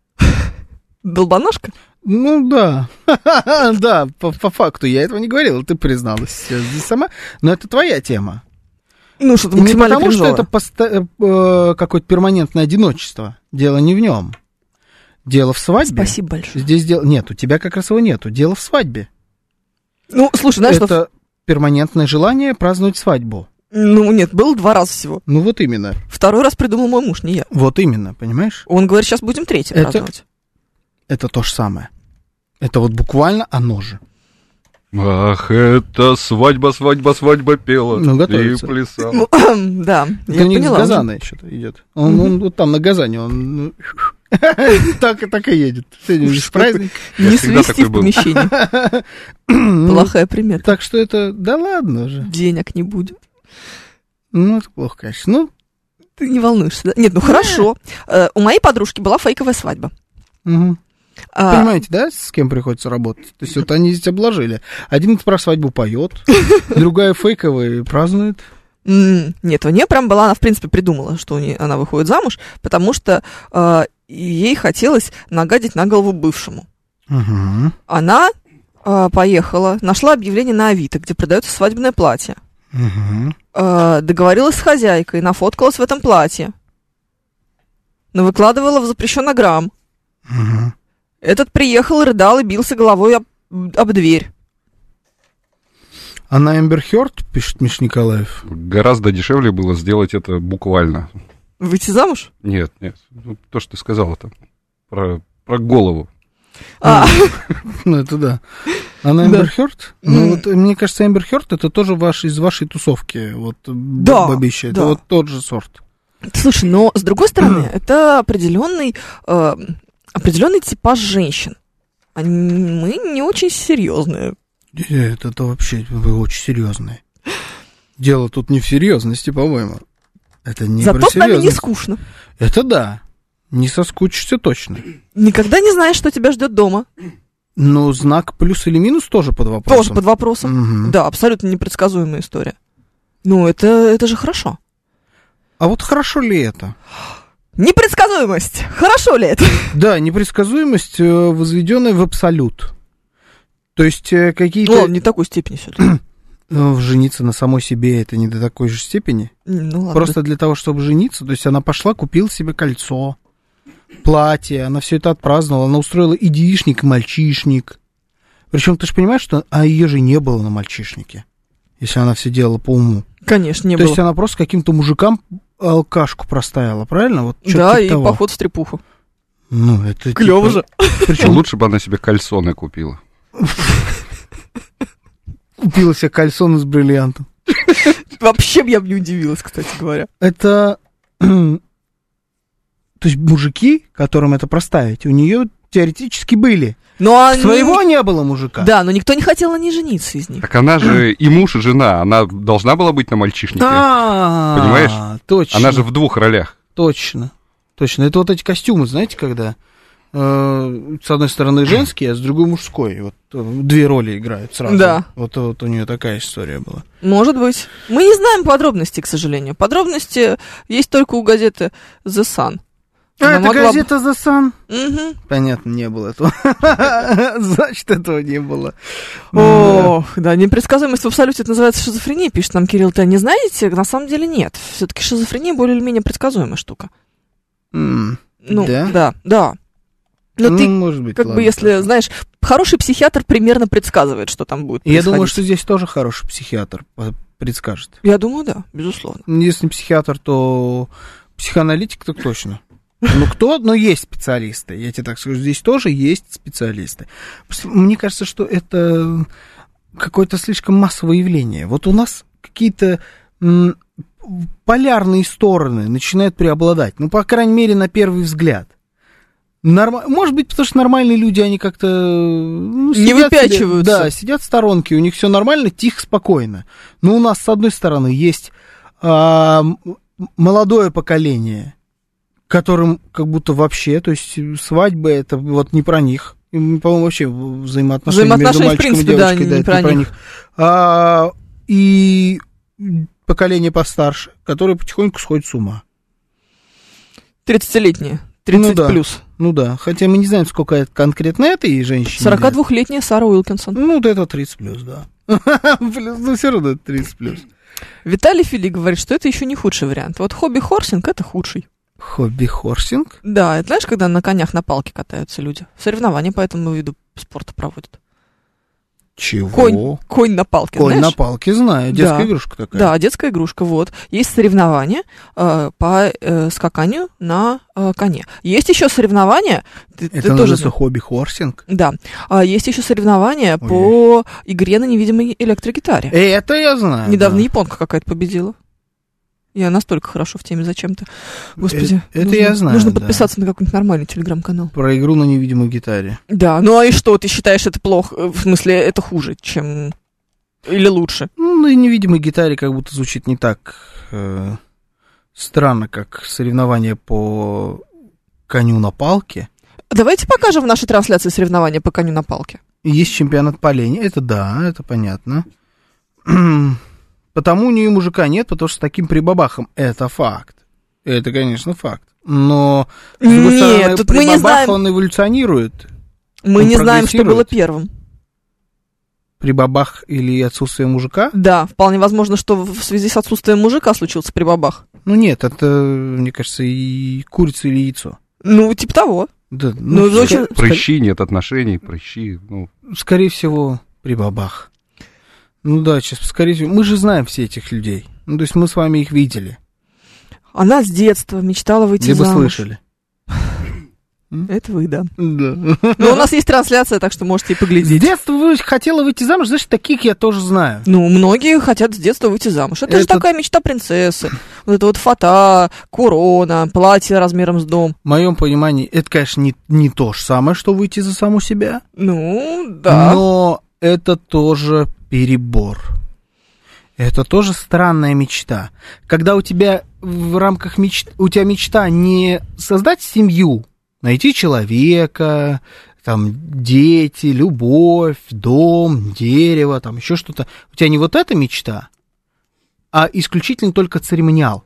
Долбанашка? Ну да, [LAUGHS] да, по, по факту я этого не говорил, ты призналась здесь сама, но это твоя тема. Ну, что-то Не потому, что кринжовое. это поста- э, какое-то перманентное одиночество. Дело не в нем. Дело в свадьбе. Спасибо большое. Здесь дело... Нет, у тебя как раз его нету. Дело в свадьбе. Ну, слушай, знаешь, что... это перманентное желание праздновать свадьбу. Ну, нет, было два раза всего. Ну вот именно. Второй раз придумал мой муж, не я. Вот именно, понимаешь? Он говорит, сейчас будем третий Это- праздновать. Это то же самое. Это вот буквально оно же. Ах, это свадьба, свадьба, свадьба пела. Ну, и готовится. плясала. Ну, [CLEARS THROAT] да, Это я у них с поняла. уже. Газана еще идет. Он, он вот там на Газане, он ну, [LAUGHS] так, и так и едет. Сегодня же праздник. Не свести в был. помещении. [LAUGHS] Плохая примета. Так что это, да ладно уже. Денег не будет. Ну, это плохо, конечно. Ну, Ты не волнуешься, да? Нет, ну хорошо. Э, У моей подружки была фейковая свадьба. А, понимаете, да, с кем приходится работать? То есть вот они здесь обложили. Один про свадьбу поет, [LAUGHS] другая фейковая празднует. Нет, у нее прям была, она в принципе придумала, что у нее, она выходит замуж, потому что э, ей хотелось нагадить на голову бывшему. Мгм. Она э, поехала, нашла объявление на Авито, где продается свадебное платье. Мгм. Э, договорилась с хозяйкой, нафоткалась в этом платье. Но выкладывала в запрещенный грамм. Мгм. Этот приехал, рыдал и бился головой об, об дверь. А на Эмбер Хёрд, пишет Миш Николаев. Гораздо дешевле было сделать это буквально. Выйти замуж? Нет, нет. Ну, То, что ты сказала там. Про, про голову. А, Ну, это да. А на Да. Эмбер Хёрд? Ну, М. вот, мне кажется, Эмбер Хёрд это тоже ваш, из вашей тусовки. Вот, Да, бабища. Это да. вот тот же сорт. слушай, но с другой стороны, это определенный, э, определенный типаж женщин. Они, мы не очень серьезные. Э, Это, это вообще, вы очень серьезные. Дело тут не в серьезности, по-моему. Это не Зато про с нами не скучно. Это да. Не соскучишься точно. Никогда не знаешь, что тебя ждет дома. Ну, знак плюс или минус тоже под вопросом. Тоже под вопросом. Мгм. Да, абсолютно непредсказуемая история. Ну, это, это же хорошо. А вот хорошо ли это? Непредсказуемость. Хорошо ли это? [LAUGHS] Да, непредсказуемость, э, возведенная в абсолют. То есть э, Ну, какие-то... ладно, не такой степени все-таки. э, [CLEARS THROAT] жениться на самой себе это не до такой же степени. Ну, ладно. Просто для того, чтобы жениться, то есть она пошла, купила себе кольцо, платье, она все это отпраздновала, она устроила и девичник, и мальчишник. Причем ты же понимаешь, что а ее же не было на мальчишнике, если она все делала по уму. Конечно, не то было. есть она просто каким-то мужикам алкашку проставила, правильно? Вот Да, типа и того. поход в стрепуху. Ну, это Клево типа- же. Причем Лучше бы она себе кальсоны купила. [LAUGHS] купила себе кальсон из бриллиантов. [LAUGHS] Вообще я бы не удивилась, кстати говоря. Это... [CLEARS THROAT] То есть мужики, которым это проставить, у нее теоретически были. Ну, а ни- Своего не было мужика. Да, но никто не хотел на ней жениться из них. Так она же и муж, и жена. Она должна была быть на мальчишнике. А, Понимаешь? Точно. Она же в двух ролях. Точно. Точно. Это вот эти костюмы, знаете, когда э, с одной стороны женский, а с другой мужской. Вот э, две роли играют сразу. Да. Вот, вот у нее такая история была. Может быть. Мы не знаем подробностей, к сожалению. Подробности есть только у газеты The Sun. А, это могла газета The Sun? Понятно, не было этого. [LAUGHS] Значит, этого не было. Ох, да, непредсказуемость в абсолюте это называется шизофрения, пишет нам Кирилл. Ты не знаете? На самом деле нет. Все-таки шизофрения более или менее предсказуемая штука. Ну, Да? да. Но Ну, ты, может быть, как бы, если, знаешь, хороший психиатр примерно предсказывает, что там будет Я думаю, что здесь тоже хороший психиатр предскажет. Я думаю, да, безусловно. Если не психиатр, то психоаналитик так точно. Ну, кто? Но есть специалисты. Я тебе так скажу, здесь тоже есть специалисты. Мне кажется, что это какое-то слишком массовое явление. Вот у нас какие-то полярные стороны начинают преобладать. Ну, по крайней мере, на первый взгляд. Норма- Может быть, потому что нормальные люди, они как-то... ну, Не себе- выпячиваются. да, сидят в сторонке, у них все нормально, тихо, спокойно. Но у нас, с одной стороны, есть а, молодое поколение, которым как будто вообще, то есть свадьбы это вот не про них. По-моему, вообще взаимоотношения, между Взаимоотношения, в мальчиком принципе, и да, девочкой, не да, это про не про них. них. А, и поколение постарше, которое потихоньку сходит с ума. 30-летняя, 30 Ну да. плюс. Ну да, хотя мы не знаем, сколько это конкретно этой женщине. лет. 42-летняя Сара Уилкинсон. Ну, вот это 30 плюс, да. [LAUGHS] Плюс, Ну, все равно это 30 плюс. Виталий Фили говорит, что это еще не худший вариант. Вот хобби-хорсинг это худший. Хобби-хорсинг? Да, это знаешь, когда на конях на палке катаются люди. Соревнования по этому виду спорта проводят. Чего? Конь, конь на палке, Конь знаешь? на палке, знаю. Детская Да. игрушка такая. Да, детская игрушка, вот. Есть соревнования э, по э, скаканию на э, коне. Есть еще соревнования, ты, ты Это тоже... называется хобби-хорсинг? Да, А, есть еще соревнования Ой. по игре на невидимой электрогитаре. Это я знаю. Недавно да. японка какая-то победила. Я настолько хорошо в теме зачем-то. Господи. Э, это нужно- я знаю, Нужно да. подписаться на какой-нибудь нормальный телеграм-канал. Про игру на невидимой гитаре. Да, ну а и что, ты считаешь это плохо? э, В смысле, это хуже, чем... Или лучше? Ну, на невидимой гитаре как будто звучит не так э, странно, как соревнование по коню на палке. Давайте покажем в нашей трансляции соревнования по коню на палке. Есть чемпионат по лени. Это да, это понятно. [CLEARS THROAT] Потому у нее мужика нет, потому что с таким прибабахом. Это факт. Это, конечно, факт. Но, с другой Нет, стороны, тут мы не знаем, он эволюционирует. мы он не знаем, что было первым. Прибабах или отсутствие мужика. Да, вполне возможно, что в связи с отсутствием мужика случился прибабах. Ну нет, это, мне кажется, и курица или яйцо. Ну, типа того. Да, Ну, ска- очень- Прыщи, нет отношений, прыщи. Ну, Скорее всего, прибабах. Ну да, сейчас, скорее всего. Мы же знаем все этих людей. Ну, то есть мы с вами их видели. Она с детства мечтала выйти Либо замуж. слышали. Это вы, да. Да. Но у нас есть трансляция, так что можете и С поглядеть. детства вы хотела выйти замуж, знаешь, таких я тоже знаю. Ну, многие хотят с детства выйти замуж. Это, же Это- такая мечта принцессы. Вот это вот фата, корона, платье размером с дом. В моем понимании, это, конечно, не, не то же самое, что выйти за саму себя. Ну, да. Но это тоже перебор. Это тоже странная мечта. Когда у тебя в рамках мечты, у тебя мечта не создать семью, найти человека, там дети, любовь, дом, дерево, там еще что-то. У тебя не вот эта мечта, а исключительно только церемониал.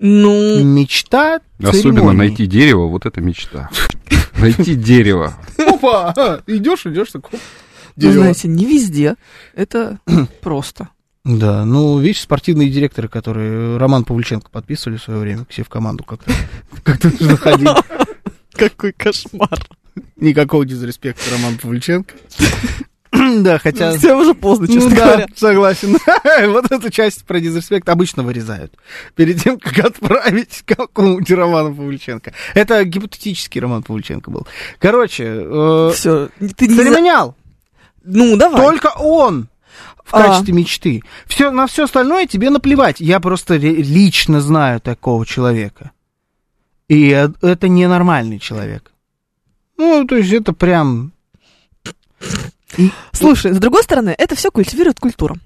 Ну, Мечта Особенно церемонии. найти дерево, вот это мечта. Найти дерево. Опа! Идешь, идешь, такой. Вы дерево. знаете, не везде. Это [CLEARS THROAT] просто. Да, ну, видишь, спортивные директоры, которые Роман Павлюченко подписывали в свое время к себе в команду как-то. [LAUGHS] Нужно ходить. [LAUGHS] Какой кошмар. Никакого дизреспекта Роман Павлюченко. [CLEARS THROAT] Да, хотя... [LAUGHS] Все уже поздно, честно Ну да, говоря. согласен. Вот эту часть про дизреспект обычно вырезают. Перед тем, как отправить какому-нибудь Роману Павлюченко. Это гипотетический Роман Павлюченко был. Короче, э, Все. Ты не церемониал. Ну, давай. Только он в А. качестве мечты. Все, на все остальное тебе наплевать. Я просто лично знаю такого человека. И э- это ненормальный человек. Ну, то есть это прям... Слушай, с другой стороны, это все культивирует культуру.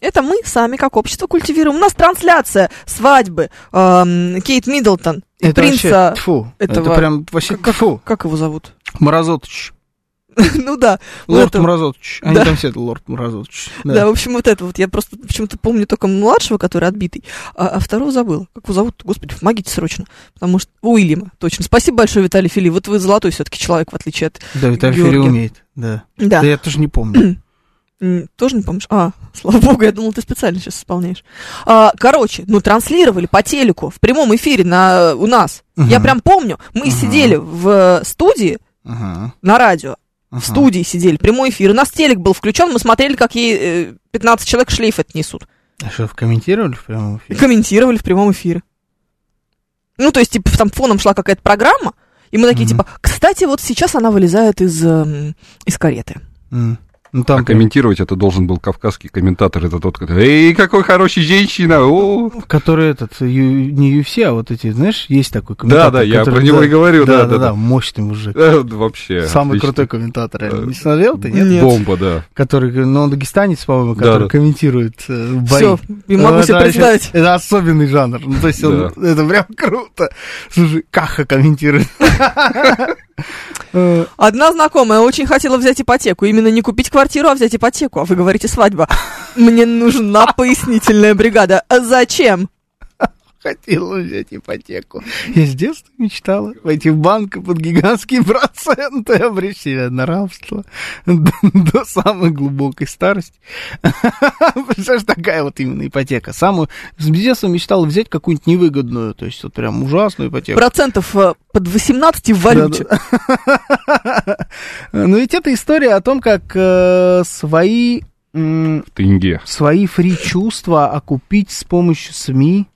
Это мы сами, как общество, культивируем. У нас трансляция свадьбы эм, Кейт Миддлтон и Это принца... вообще, тьфу, этого- это прям вообще, как- тьфу, Как его зовут? Морозотович. [LAUGHS] ну да. Лорд это- Морозотович. Они Да. там все это Лорд Морозотович. [LAUGHS] Да. в общем, вот это вот. Я просто почему-то помню только младшего, который отбитый, а, а второго забыла. Как его зовут? Господи, помогите срочно. Потому что... Уильяма, точно. Спасибо большое, Виталий Фили. Вот вы золотой все-таки человек, в отличие от... Да, Виталий Георгия. Фили умеет, да. Да. Да я тоже не помню. Тоже не помнишь? А, слава богу, я думал, ты специально сейчас исполняешь. А, короче, ну, транслировали по телеку в прямом эфире на, у нас. Я Мгм. прям помню, мы Мгм. сидели в э, студии Ага, на радио, в студии сидели, прямой эфир. У нас телек был включен, мы смотрели, как ей э, 15 человек шлейф отнесут. А что, комментировали в прямом эфире? комментировали в прямом эфире. Ну, то есть, типа, там фоном шла какая-то программа, и мы такие, Мгм. типа, кстати, вот сейчас она вылезает из, эм, из кареты. М. Ну А там, прям- комментировать это должен был кавказский комментатор. Это тот, который, эй, какой хороший женщина, о!» который этот, ю- не UFC, а вот эти, знаешь, есть такой Да, комментатор. да, я который- про него да, и говорю, да, Да, да, да, да, да. мощный мужик. Э, Вообще. Самый отлично. крутой комментатор. Э, Не смотрел ты, нет? Нет. Бомба, да. Который, ну, он дагестанец, по-моему, Да, который да. комментирует э, бои. Все, и могу Ну, себе это представить. Это особенный жанр. Ну, то есть он, это прям круто. Слушай, Каха комментирует. Одна знакомая очень хотела взять ипотеку. Именно не купить квартиру, а взять ипотеку. А вы говорите свадьба. Мне нужна пояснительная бригада. А зачем? Хотела взять ипотеку. Я с детства мечтала войти в банк под гигантские проценты обречь себя на рабство до, [LAUGHS] до самой глубокой старости. [LAUGHS] Представляешь, такая вот именно ипотека. Самую... С детства мечтала взять какую-нибудь невыгодную, то есть вот прям ужасную ипотеку. Процентов э, под 18 в валюте. [LAUGHS] Но ведь это история о том, как э, свои, В тенге. свои фри-чувства окупить с помощью СМИ.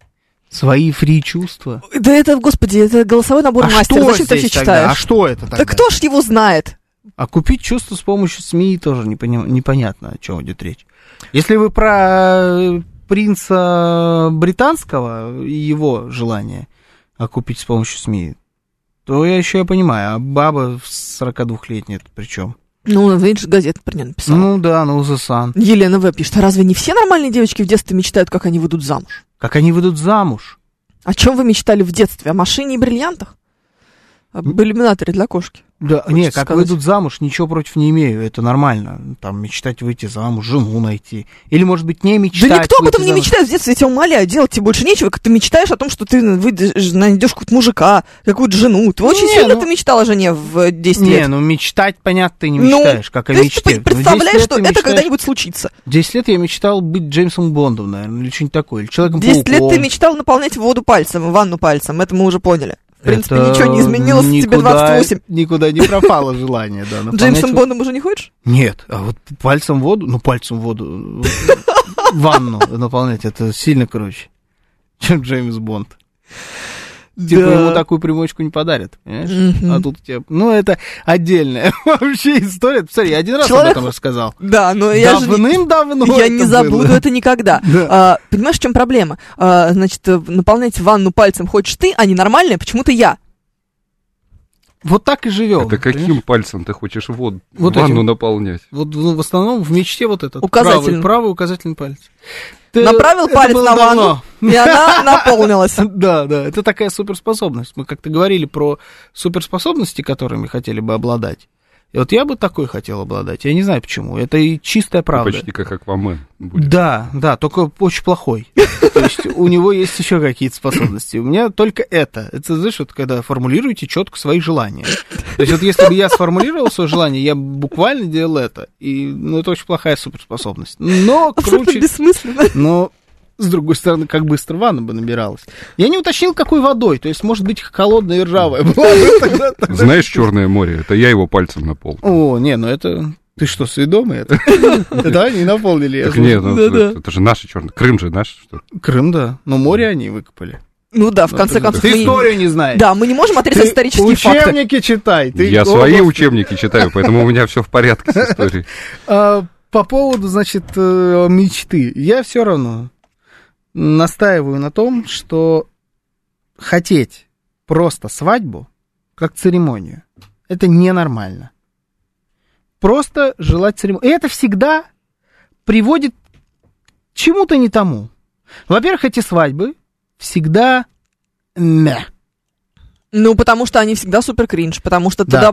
Свои фри-чувства. Да это, господи, это голосовой набор А мастера. Зачем ты вообще тогда? читаешь? А что это тогда? Да кто ж его знает? А купить чувство с помощью СМИ тоже не пони- непонятно, о чем идет речь. Если вы про э, принца британского и его желание окупить с помощью СМИ, то я еще я понимаю, а баба 42-летняя это при чем? Ну, видишь, газета про нее написала. Ну да, ну The Sun. Елена В. пишет, а разве не все нормальные девочки в детстве мечтают, как они выйдут замуж? Как они выйдут замуж? О чем вы мечтали в детстве? О машине и бриллиантах? Об иллюминаторе для кошки? Да, не, как сказать. выйдут замуж, ничего против не имею, это нормально. Там мечтать выйти замуж, жену найти. Или, может быть, не мечтать. да никто об этом не замуж. мечтает в детстве, я тебя умоляю, делать тебе больше нечего, как ты мечтаешь о том, что ты выйдешь, найдешь какого-то мужика, какую-то жену. Ты очень Не, сильно ну- ты мечтал о жене в 10 Не, лет. ну мечтать, понятно, ты не Ну, мечтаешь, как о То есть мечте. ты представляешь, Ну, 10 лет что это когда-нибудь случится. 10 лет я мечтал быть Джеймсом Бондом, наверное, или что-нибудь такое, или человеком 10 лет ты мечтал наполнять воду пальцем, ванну пальцем, это мы уже поняли. В принципе, ничего не изменилось, тебе никуда, 28. Никуда не пропало желание, да. Джеймсом Бондом уже не хочешь? Нет, а вот пальцем воду, ну пальцем воду, ванну наполнять, это сильно круче, чем Джеймс Бонд. Типа Да. ему такую примочку не подарят, понимаешь? Мгм. А тут тебе... Ну, это отдельная [LAUGHS] вообще история. Посмотри, я один раз Человек- об этом рассказал. Да, но я же... не- Давным-давно Я это не забуду было. это никогда. [LAUGHS] Да. А, понимаешь, в чем проблема? А, значит, э, наполнять ванну пальцем хочешь ты, а не нормальная, почему-то я. Вот так и живем. Это каким пальцем ты хочешь воду, Вот ванну этим. наполнять? Вот ну, в основном в мечте вот этот Указательный. правый, правый указательный палец. Ты- Направил палец на ванну, давно. и она [LAUGHS] наполнилась. Да, да, это такая суперспособность. Мы как-то говорили про суперспособности, которыми хотели бы обладать. И вот я бы такой хотел обладать. Я не знаю почему. Это и чистая правда. Почти как Аквамен будет. Да, да, только очень плохой. [LAUGHS] То есть у него есть еще какие-то способности. У меня только это. Это, знаешь, вот когда формулируете четко свои желания. То есть вот если бы я сформулировал свое желание, я бы буквально делал это. И, ну, это очень плохая суперспособность. Но Абсолютно круче... бессмысленно. Но, с другой стороны, как быстро ванна бы набиралась. Я не уточнил, какой водой. То есть, может быть, холодная и ржавая была. [LAUGHS] Знаешь Черное море? Это я его пальцем наполнил. О, не, ну это... Ты что, сведомый это? [LAUGHS] Это они наполнили. Так нет, ну, это, это же наши черные. Крым же наш, что ли? Крым, да. Но море они выкопали. Ну да, в конце концов. Ты мы- историю не знаешь. Да, мы не можем отрицать Ты исторические факты. учебники читай. Ты- я О, свои учебники читаю, поэтому у меня все в порядке с [LAUGHS] историей. А, По поводу, значит, э, мечты. Я все равно настаиваю на том, что хотеть просто свадьбу, как церемонию, это ненормально. Просто желать церемонию. И это всегда приводит к чему-то не тому. Во-первых, эти свадьбы всегда мя. Ну, потому что они всегда супер кринж, потому что Да. туда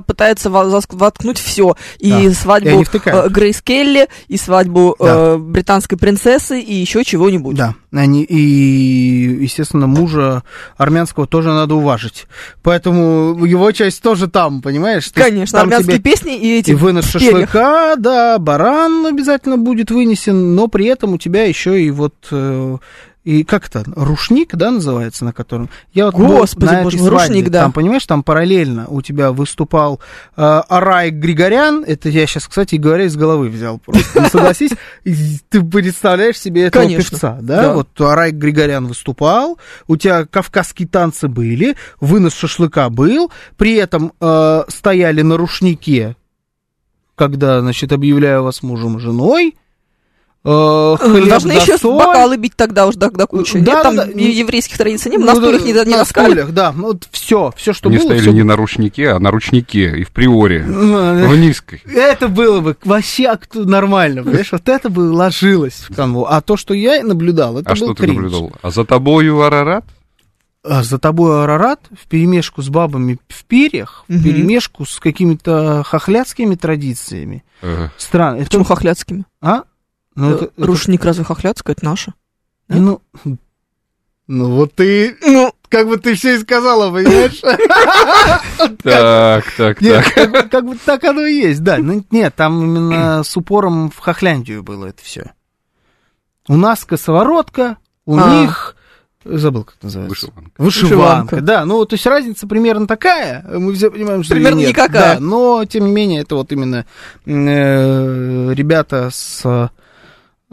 зас- воткнуть все. И Да. И свадьбу втыкают. э, Грейс Келли, и свадьбу Да. э, британской принцессы, и еще чего-нибудь. Да, они, и, естественно, мужа армянского тоже надо уважить. Поэтому его часть тоже там, понимаешь? Есть Конечно, там армянские тебе песни и эти И вынос перьях. шашлыка, да, баран обязательно будет вынесен, но при этом у тебя еще и вот... э, и как это, рушник, да, называется, на котором... Я вот Господи, на боже этой свадьбе, рушник, да. Там, понимаешь, там параллельно у тебя выступал э, Арай Григорян, это я сейчас, кстати, говоря, из головы взял просто, ну, согласись, ты представляешь себе этого Конечно, певца, да? да. Вот Арай Григорян выступал, у тебя кавказские танцы были, вынос шашлыка был, при этом э, стояли на рушнике когда, значит, объявляю вас мужем и женой, хлеб Должны да еще соль. бокалы бить тогда уж до, до кучи. Да, Нет, там да, еврейских традиций нет, Ну, на стульях не, не на стульях, да, ну, вот все, все, что было, стояли всё не на ручнике, а на ручнике и в приоре. Ну, В низкой. Это было бы вообще нормально, понимаешь? Вот это бы ложилось в канву. А то, что я наблюдал, это А был что ты кринж. наблюдал? А за тобою Арарат? А за тобой Арарат в перемешку с бабами в перьях, в перемешку с какими-то хохлядскими традициями. Э, Странно. Это, Почему хохлядскими? а? Ну, это, это- Рушник разве хохлядская? Это наше. да? ну, ну, вот ты, Ну, как бы ты все и сказала, понимаешь? Так, так, так. как, бы- так оно и есть, да. Ну, нет, там именно с упором в Хохляндию было это все. У нас косоворотка, у А. них... Забыл, как называется. Вышиванка. Вышиванка, да. Ну, то есть разница примерно такая. Мы все понимаем, что Примерно никакая. Да, но, тем не менее, это вот именно э, ребята с...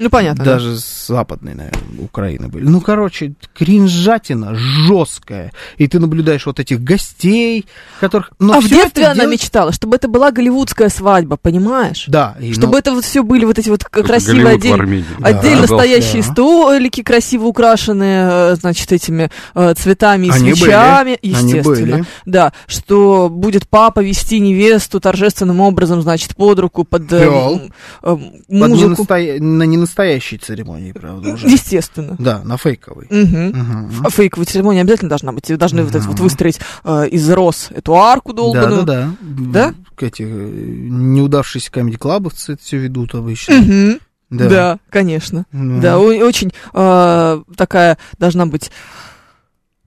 ну понятно. да. Даже с западной, наверное, Украины были. Ну, короче, кринжатина жесткая. И ты наблюдаешь вот этих гостей, которых... Но а в детстве она делать- мечтала, чтобы это была голливудская свадьба, понимаешь? Да. и, Чтобы ну, это вот все были вот эти вот красивые в отдельно. Отдельно оказался. стоящие да. столики, красиво украшенные, э, значит, этими э, цветами и Они свечами, были, они естественно. были. Да, что будет папа вести невесту торжественным образом, значит, под руку, под э, э, под музыку. ненастоя- на ненастоящей церемонии, правда, уже. Естественно. Да, на фейковой. Мгм. Мгм. А Фейковая церемония обязательно должна быть. Должны вот это вот выстроить э, из роз эту арку Да, долбаную. да, да. Да? Эти э, неудавшиеся комедий-клабовцы это все ведут обычно. Мгм. Да. Да. конечно. Ну, Да, очень э, такая должна быть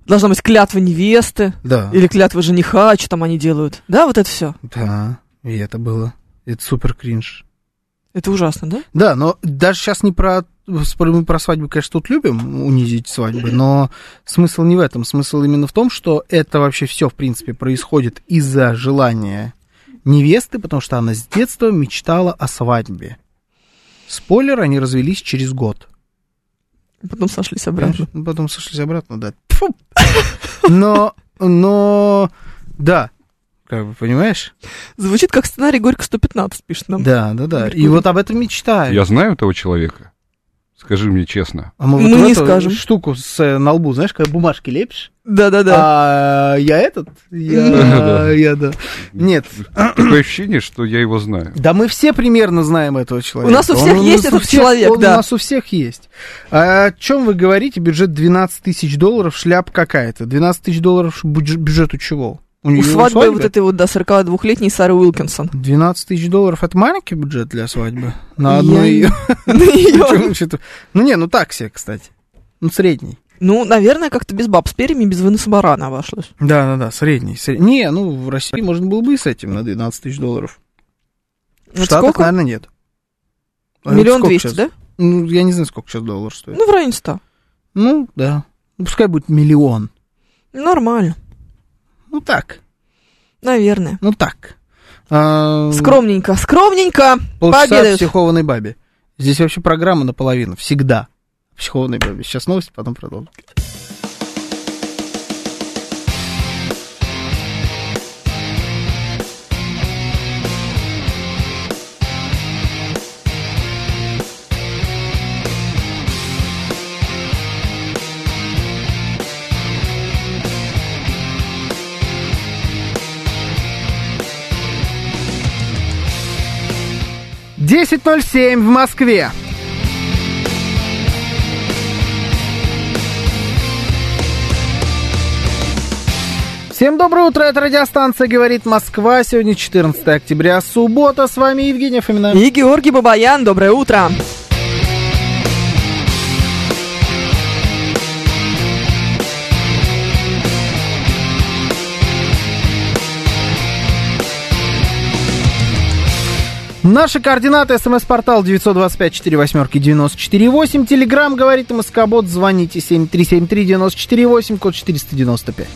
должна быть клятва невесты Да. или клятва жениха, что там они делают. Да, вот это все. Да, и это было. Это супер кринж. Это ужасно, да? Да, но даже сейчас не про... Мы про свадьбу, конечно, тут любим унизить свадьбы, но смысл не в этом. Смысл именно в том, что это вообще все, в принципе, происходит из-за желания невесты, потому что она с детства мечтала о свадьбе. Спойлер, они развелись через год. Потом сошлись обратно. Ну, Потом сошлись обратно, да. [LAUGHS] Но, но, да, как бы, понимаешь? Звучит как сценарий Горько 115, пишет нам. Да, да, да. И Прикольно. вот об этом мечтаю. Я знаю этого человека, Скажи мне честно. А мы, Мы вот в не эту скажем. штуку с, э, на лбу, знаешь, когда бумажки лепишь. Да-да-да. А я этот? Я, [LAUGHS] Да. я, да. Нет. Такое ощущение, что я его знаю. Да мы все примерно знаем этого человека. У нас у всех есть этот человек, да. У нас у всех есть. А о чем вы говорите? Бюджет 12 тысяч долларов, шляп какая-то. 12 тысяч долларов бюджет у чего? У неё свадьбы вот этой вот, да, 42-летней Сары Уилкинсон. 12 тысяч долларов это маленький бюджет для свадьбы? На одну [LAUGHS] ее. Ну не, ну так себе, кстати. Ну средний. Ну, наверное, как-то без баб с перьями, без выноса барана обошлось. Да, да, да, средний. сред- Не, ну в России можно было бы и с этим на 12 тысяч долларов. В Вот Штатах, сколько? наверное, нет. А Миллион двести, да? Ну, я не знаю, сколько сейчас доллар стоит. Ну, в районе 100. Ну, да. Ну, пускай будет миллион. Нормально, Ну, так. наверное. Ну, так. А, Скромненько, скромненько. Полчаса психованной бабе. Здесь вообще программа наполовину. Всегда. Психованной бабе. Сейчас новости, потом продолжим. Десять ноль семь в Москве. Всем доброе утро, это радиостанция «Говорит Москва». Сегодня 14 октября, суббота. С вами Евгения Фомина. И Георгий Бабаян, доброе утро. Наши координаты. СМС-портал 925-48-94-8. Телеграмм «Говорит Москобот». Звоните 7373-94-8, код 495.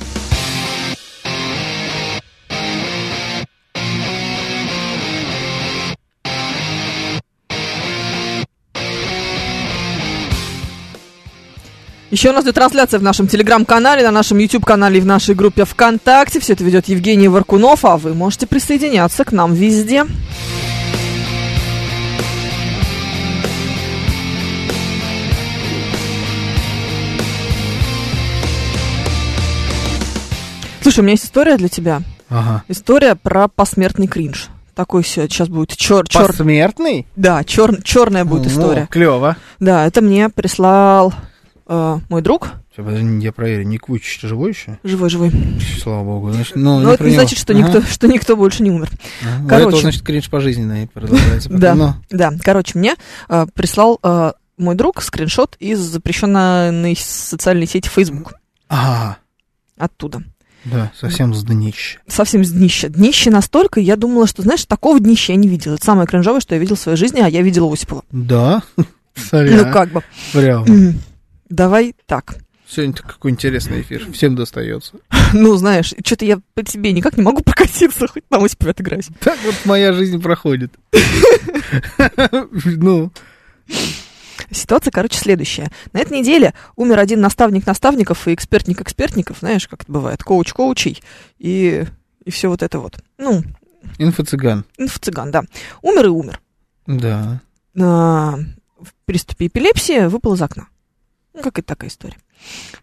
Еще у нас идет трансляция в нашем телеграм-канале, на нашем YouTube-канале и в нашей группе ВКонтакте. Все это ведет Евгений Варкунов, а вы можете присоединяться к нам везде. Слушай, у меня есть история для тебя. Ага. История про посмертный кринж. Такой сейчас будет чер, чер, Посмертный? да, чер, черная будет история. Клево. Да, это мне прислал э, мой друг, Сейчас, подожди, я проверю. Ник Вуйчич живой еще? живой, живой. Слава богу. Значит, ну, Но это не значит, что Ага. никто, что никто больше не умер. Ага. У Короче. этого, значит, кринж пожизненный продолжается. Да. Ну, Да, короче, мне э, прислал э, мой друг скриншот из запрещенной социальной сети Facebook. Ага. Оттуда. Да, совсем с днища. Совсем с днища. Днище настолько, я думала, что, знаешь, такого днища я не видела. Это самое кринжовое, что я видела в своей жизни, а я видела Осипова. Да? [LAUGHS] Сорян. Ну как бы. Прям. Давай так. Сегодня какой интересный эфир. Всем достается. [LAUGHS] Ну, знаешь, что-то я по тебе никак не могу [LAUGHS] прокатиться, хоть на Осипове отыграюсь. Так вот моя жизнь проходит. Ну, Ситуация, короче, следующая. На этой неделе умер один наставник наставников и экспертник экспертников, знаешь, как это бывает, коуч коучей и, и все вот это вот. Ну, инфо-цыган. инфо-цыган, да. Умер и умер. Да. А, в приступе эпилепсии выпал из окна. Ну, какая-то такая история.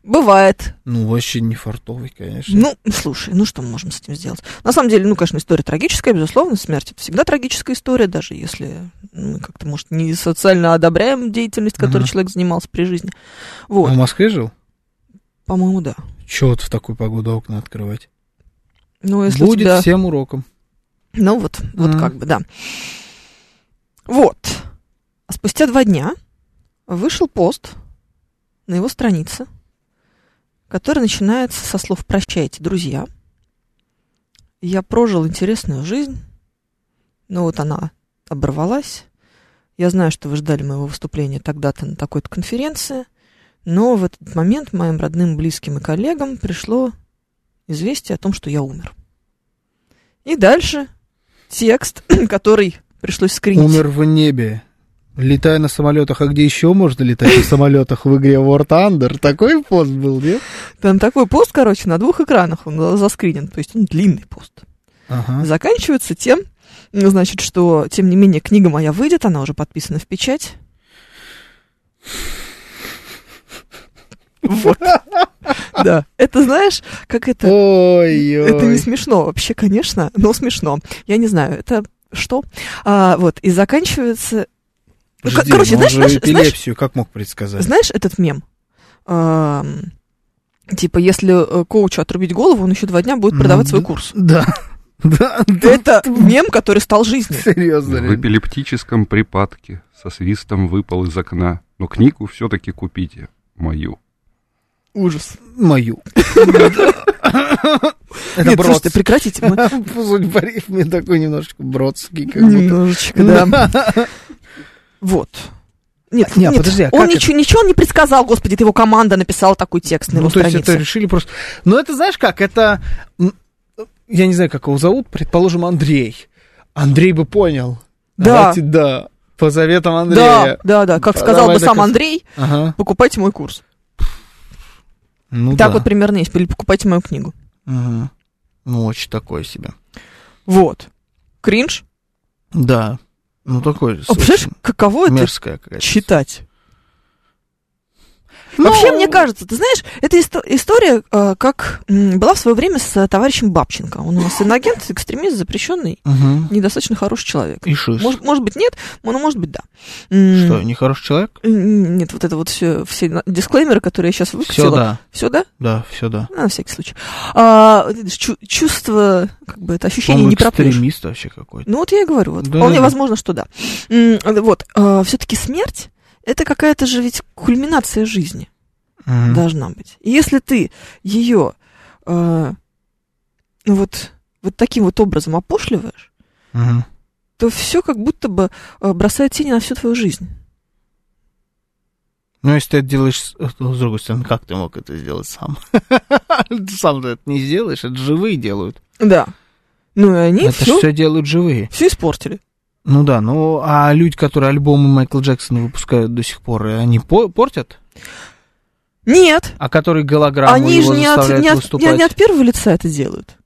Бывает. Ну, вообще не фартовый, конечно. Ну, слушай, ну что мы можем с этим сделать? На самом деле, ну, конечно, история трагическая, безусловно, смерть это всегда трагическая история, даже если мы как-то, может, не социально одобряем деятельность, которой Ага. человек занимался при жизни. А Вот, в Москве жил? по-моему, да. Чего вот в такую погоду окна открывать? Ну, если Будет тебя... всем уроком. Ну, вот, вот Мгм. как бы, да. Вот. А спустя два дня вышел пост на его странице, который начинается со слов «Прощайте, друзья». Я прожил интересную жизнь, но вот она оборвалась. Я знаю, что вы ждали моего выступления тогда-то на такой-то конференции, но в этот момент моим родным, близким и коллегам пришло известие о том, что я умер. И дальше текст, [CLEARS THROAT] который пришлось скринить. Умер в небе. Летая на самолетах, а где еще можно летать на самолетах в игре War Thunder? Такой пост был, нет? Там такой пост, короче, на двух экранах он заскринен, то есть он длинный пост. Ага. Заканчивается тем, ну, значит, что, тем не менее, книга моя выйдет, она уже подписана в печать. Вот. Да. Это знаешь, как это... Ой, Это не смешно вообще, конечно, но смешно. Я не знаю, это что? А, вот, и заканчивается... Подожди, короче, ну знаешь, же знаешь, знаешь, эпилепсию как мог предсказать? знаешь этот мем? Ам, типа, если э, коучу отрубить голову, он еще два дня будет продавать Ну, свой да. курс. [LAUGHS] Да. Да, Это мем, который стал жизнью. серьезно. В эпилептическом припадке со свистом выпал из окна. Но книгу все-таки купите, мою. Ужас. Мою. [LAUGHS] Это Нет, слушайте, прекратите. мы- [LAUGHS] Судьба рифме такой немножечко бродский. как будто. Немножечко, да. Вот. Нет, Не, нет, подожди, а он как это? ничего, ничего не предсказал, господи, это его команда написала такой текст на его Ну, то есть странице. это решили просто... Ну, это знаешь как, это... Я не знаю, как его зовут, предположим, Андрей. Андрей бы понял. Да. Давайте, да. По заветам Андрея. да, да, как Да, сказал давай бы сам Андрей, Ага. покупайте мой курс. Ну так да. вот примерно есть, или покупайте мою книгу. Ага. Ну, очень такое себе. Вот. Кринж. Да. Ну, такой... А, представляешь, каково это мерзкая читать? Ну, Вообще, мне кажется, ты знаешь, эта исто- история, э, как м, была в свое время с э, товарищем Бабченко. Он у нас инагент, экстремист, запрещенный, Мгм. недостаточно хороший человек. И шиш. Может, может быть, нет, но может быть, да. М, Что, нехороший человек? Нет, вот это вот все, все дисклеймеры, которые я сейчас Все, выкатила. да. Все, да? Да, все, да. На всякий случай. А, чу- чувство, как бы это ощущение По-моему, не пропьешь. экстремист вообще какой-то. Ну вот я и говорю, вот Да, вполне да. возможно, что да. М, Вот, все-таки смерть это какая-то же ведь кульминация жизни Мгм. должна быть. И если ты ее ну вот, вот таким вот образом опошливаешь, Мгм. то все как будто бы э, бросает тени на всю твою жизнь. Ну, если ты это делаешь, с э, с другой стороны, как ты мог это сделать сам? [LAUGHS] Ты сам это не сделаешь, это живые делают. Да. Ну и они это все, все делают живые. все испортили. Ну да, ну а люди, которые альбомы Майкла Джексона выпускают до сих пор, они по- портят? Нет, А которые голограмму они же его не от, заставляют не, от, выступать? не- не от первого лица это делают.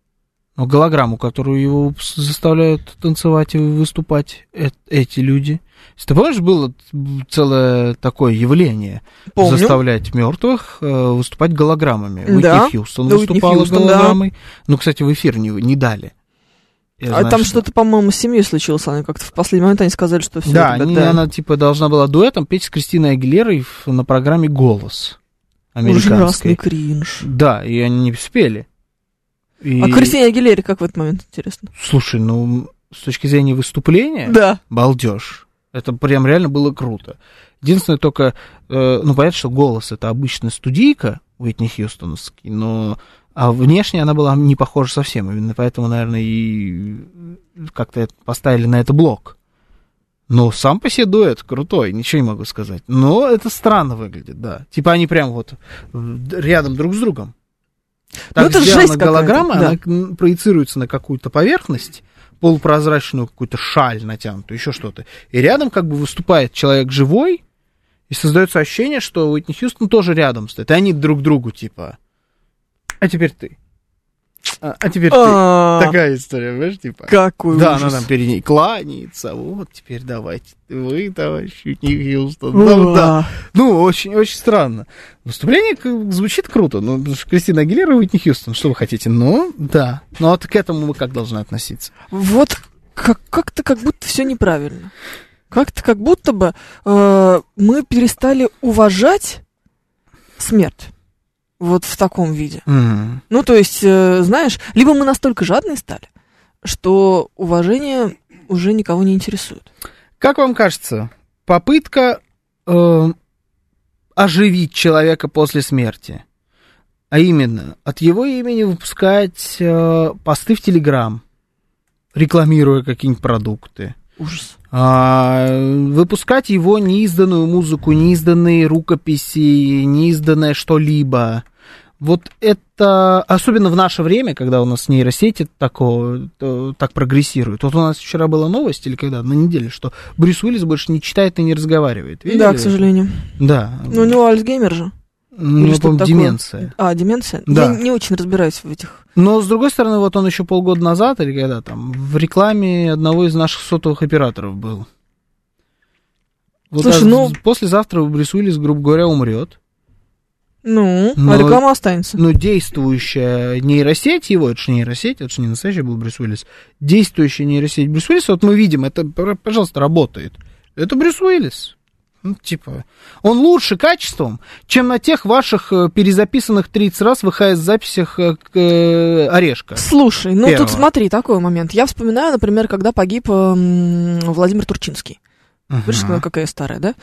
Ну, голограмму, которую его заставляют танцевать и выступать э- эти люди. Ты помнишь, было целое такое явление Помню. заставлять мертвых э, выступать голограммами. Да. Уитни Хьюстон Да, выступала Хьюстон, да. голограммой. Ну, кстати, в эфир не, не дали. Я а знаю, там что- что-то, по-моему, с семьей случилось. Они как-то в последний момент они сказали, что все. Да, они- она типа должна была дуэтом петь с Кристиной Агилерой в- на программе «Голос» Ужасный американской. кринж. Да, и они не спели. И- А Кристине Агилере как в этот момент, интересно? Слушай, ну, с точки зрения выступления, Да. балдеж. Это прям реально было круто. Единственное только, э, ну, понятно, что голос это обычная студийка Уитни Хьюстоновский, но а внешне она была не похожа совсем. Именно поэтому, наверное, и как-то поставили на это блок. Но сам по себе дуэт крутой, ничего не могу сказать. Но это странно выглядит, да. Типа они прям вот рядом друг с другом. Ну, это сделана жесть голограмма, да. она проецируется на какую-то поверхность, полупрозрачную какую-то шаль натянутую, еще что-то. И рядом как бы выступает человек живой, и создается ощущение, что Уитни Хьюстон тоже рядом стоит. И они друг другу типа, а теперь ты. А, а теперь ты. А, Такая история, понимаешь, типа. Какой Да, она там перед ней кланяется. Вот, теперь давайте. Вы, товарищ Хьюстон. Уа. Ну, да. Ну, очень, очень странно. Выступление звучит круто. Ну, потому что Кристина Агилера и Уитни Хьюстон. Что вы хотите? Ну, да. Ну, а к этому мы как должны относиться? Вот как- как-то как будто все неправильно. Как-то как будто бы э, мы перестали уважать смерть. Вот в таком виде. М. Ну, то есть, э, знаешь, либо мы настолько жадные стали, что уважение уже никого не интересует. Как вам кажется, попытка э, оживить человека после смерти, а именно от его имени выпускать э, посты в Телеграм, рекламируя какие-нибудь продукты, Ужас. а, выпускать его неизданную музыку, неизданные рукописи, неизданное что-либо. Вот это, особенно в наше время, когда у нас нейросети такого, так прогрессируют. Вот у нас вчера была новость, или когда, на неделе, что Брюс Уиллис больше не читает и не разговаривает. Видели да, к сожалению. Да. Ну, у него Альцгеймер же. Ну, я помню, такое. деменция. А, деменция? Да. Я не очень разбираюсь в этих. Но, с другой стороны, вот он еще полгода назад, или когда там, в рекламе одного из наших сотовых операторов был. Вот Слушай, а ну- послезавтра Брюс Уиллис, грубо говоря, умрет. Ну, Но- а реклама останется. Но действующая нейросеть его, это же нейросеть, это же не настоящий был Брюс Уиллис. Действующая нейросеть Брюс Уиллиса, вот мы видим, это, пожалуйста, работает. Это Брюс Уиллис. Ну, типа, он лучше качеством, чем на тех ваших э, перезаписанных 30 раз в ХС-записях э, э, Орешка. Слушай, ну Первого. тут смотри, такой момент. Я вспоминаю, например, когда погиб эм, Владимир Турчинский. Видишь, Ага. какая история, да?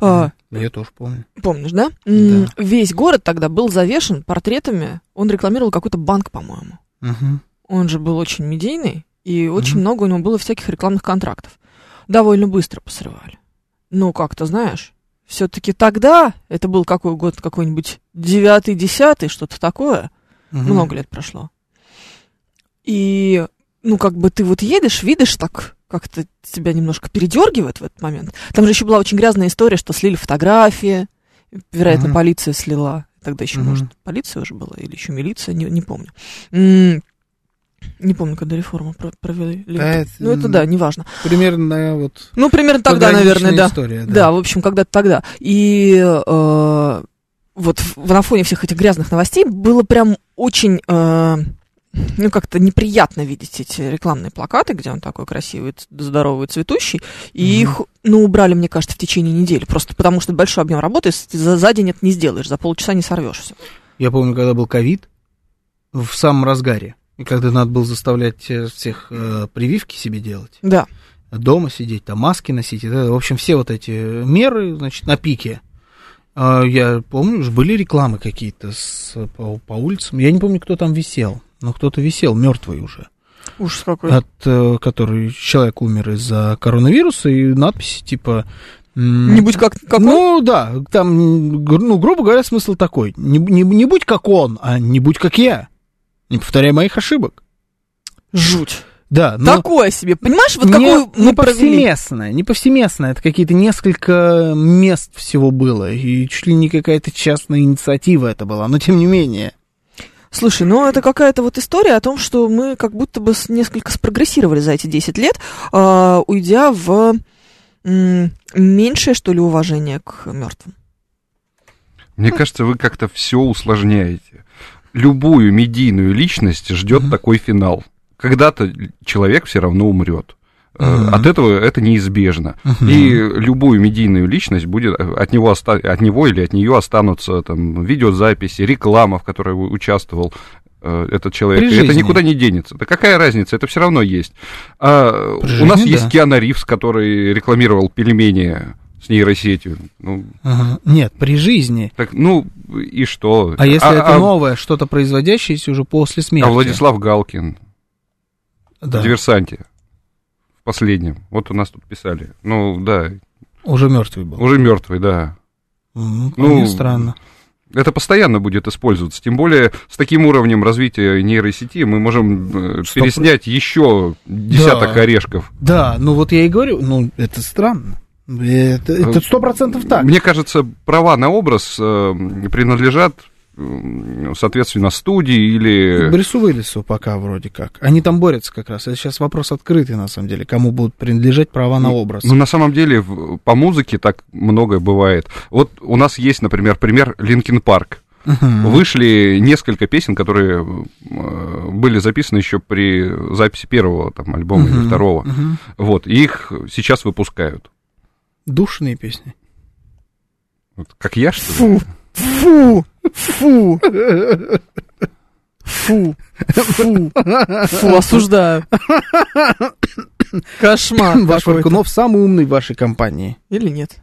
А, Я тоже помню. помнишь, да? М, Весь город тогда был завешен портретами. Он рекламировал какой-то банк, по-моему. Мгм. Он же был очень медийный, и очень Мгм. много у него было всяких рекламных контрактов. Довольно быстро посрывали. Ну, как-то, знаешь, все-таки тогда, это был какой год, какой-нибудь девятый, десятый, что-то такое, Мгм. много лет прошло. И, ну, как бы ты вот едешь, видишь так, как-то тебя немножко передергивает в этот момент. Там же еще была очень грязная история, что слили фотографии, вероятно, Мгм. полиция слила. Тогда еще, Мгм. может, полиция уже была или еще милиция, не, не помню. Не помню, когда реформу про- провели. Да, это, Ну, это да, неважно. Примерно вот Ну, примерно тогда, наверное, да. история, Да, в общем, когда-то тогда. И э, вот на фоне всех этих грязных новостей было прям очень, э, ну, как-то неприятно видеть эти рекламные плакаты, где он такой красивый, здоровый, цветущий. И Мгм. их, ну, убрали, мне кажется, в течение недели. Просто потому что большой объем работы, за, за день это не сделаешь, за полчаса не сорвешь все. Я помню, когда был ковид, в самом разгаре, когда надо было заставлять э, всех э, прививки себе делать, Да. дома сидеть, там маски носить, и т.д. в общем, все вот эти меры, значит, на пике. А, Я помню, уж были рекламы какие-то с- по, по улицам. Я не помню, кто там висел, но кто-то висел, мертвый уже, Ужас какой. от э, который человек умер из-за коронавируса, и надписи типа... Не будь как, как он. Ну да, там, ну, грубо говоря, смысл такой. Не, не, не будь как он, а не будь как я. Не повторяй моих ошибок. Жуть. Да, но Такое себе. Понимаешь, вот не, какую не мы провели? повсеместное, не повсеместное. Это какие-то несколько мест всего было. И чуть ли не какая-то частная инициатива это была, но тем не менее. Слушай, ну это какая-то вот история о том, что мы как будто бы несколько спрогрессировали за эти 10 лет, а, уйдя в м, меньшее, что ли, уважение к мертвым. Мне кажется, вы как-то все усложняете. Любую медийную личность ждет Мгм. такой финал. Когда-то человек все равно умрет. Э, Мгм. От этого это неизбежно. И любую медийную личность будет э, от него, оста- от него или от нее останутся там видеозаписи, реклама, в которой участвовал э, этот человек. При И это жизни. никуда не денется. Да какая разница? Это все равно есть. А При у нас жизни, есть да. Киана Ривз, который рекламировал пельмени с нейросетью. Ну, Ага. Нет, при жизни. так, ну и что? А если это а, новое, что-то производящееся уже после смерти? а Владислав Галкин Да, в диверсанте в последнем. Вот у нас тут писали. Ну да, уже мертвый был. уже мертвый, да. Ну, ну, странно. Это постоянно будет использоваться. Тем более с таким уровнем развития нейросети мы можем э, Сто переснять еще десяток Да. орешков. Да, ну вот я и говорю, ну это странно. Это это сто процентов так. Мне кажется, права на образ э, принадлежат, э, соответственно, студии или... Брюсу Уиллису пока вроде как. Они там борются как раз. Это сейчас вопрос открытый, на самом деле. Кому будут принадлежать права на образ. Ну, на самом деле, по музыке так многое бывает. Вот у нас есть, например, пример Linkin Park. Мгм. Вышли несколько песен, которые э, были записаны еще при записи первого там, альбома или Мгм. второго. Мгм. Вот, и их сейчас выпускают. Душные песни. Вот, как я, что ли? Фу! Фу! Фу! Фу! Фу! Фу, осуждаю. Кошмар Ваш. Фаркунов самый умный в вашей компании. Или нет?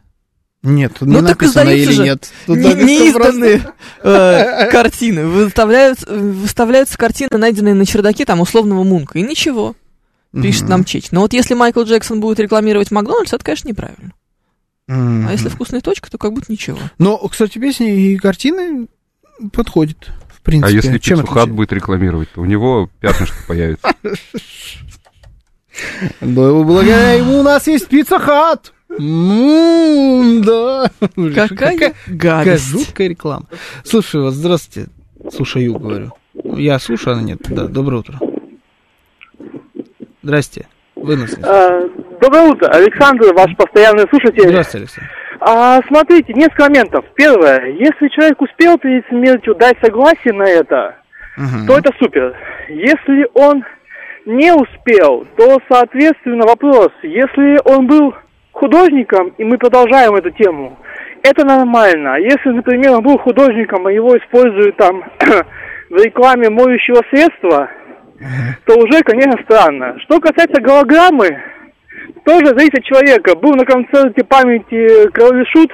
Нет, тут Ну, не так написано или же нет. Тут Не- просто- Неизданные э, картины. Выставляют- Выставляются картины, найденные на чердаке там условного Мунка. И ничего, пишет Мгм. нам Чеч. Но вот если Майкл Джексон будет рекламировать Макдональдс, это, конечно, неправильно. Мгм. А если вкусная точка, то как будто ничего. Но, кстати, песни и картины подходят, в А принципе. если Чем Пиццу Хат будет рекламировать, то у него пятнышко появится. Да, благодаря ему у нас есть пицца хат. Ну, да. Какая Какая гадость. жуткая реклама. Слушаю вас, здравствуйте. Слушаю, говорю. Я слушаю, она нет. Да, доброе утро. Здрасте. Вы нас слышите? Доброе утро, Александр, ваш постоянный слушатель. Здравствуйте, Александр. А, смотрите, несколько моментов. Первое, если человек успел перед смертью дать согласие на это, Мгм. то это супер. Если он не успел, то, соответственно, вопрос, если он был художником, и мы продолжаем эту тему, это нормально. Если, например, он был художником, а его используют там [CLEARS THROAT] в рекламе моющего средства, то уже, конечно, странно. Что касается голограммы, тоже зависит от человека. Был на концерте памяти Крови Шут,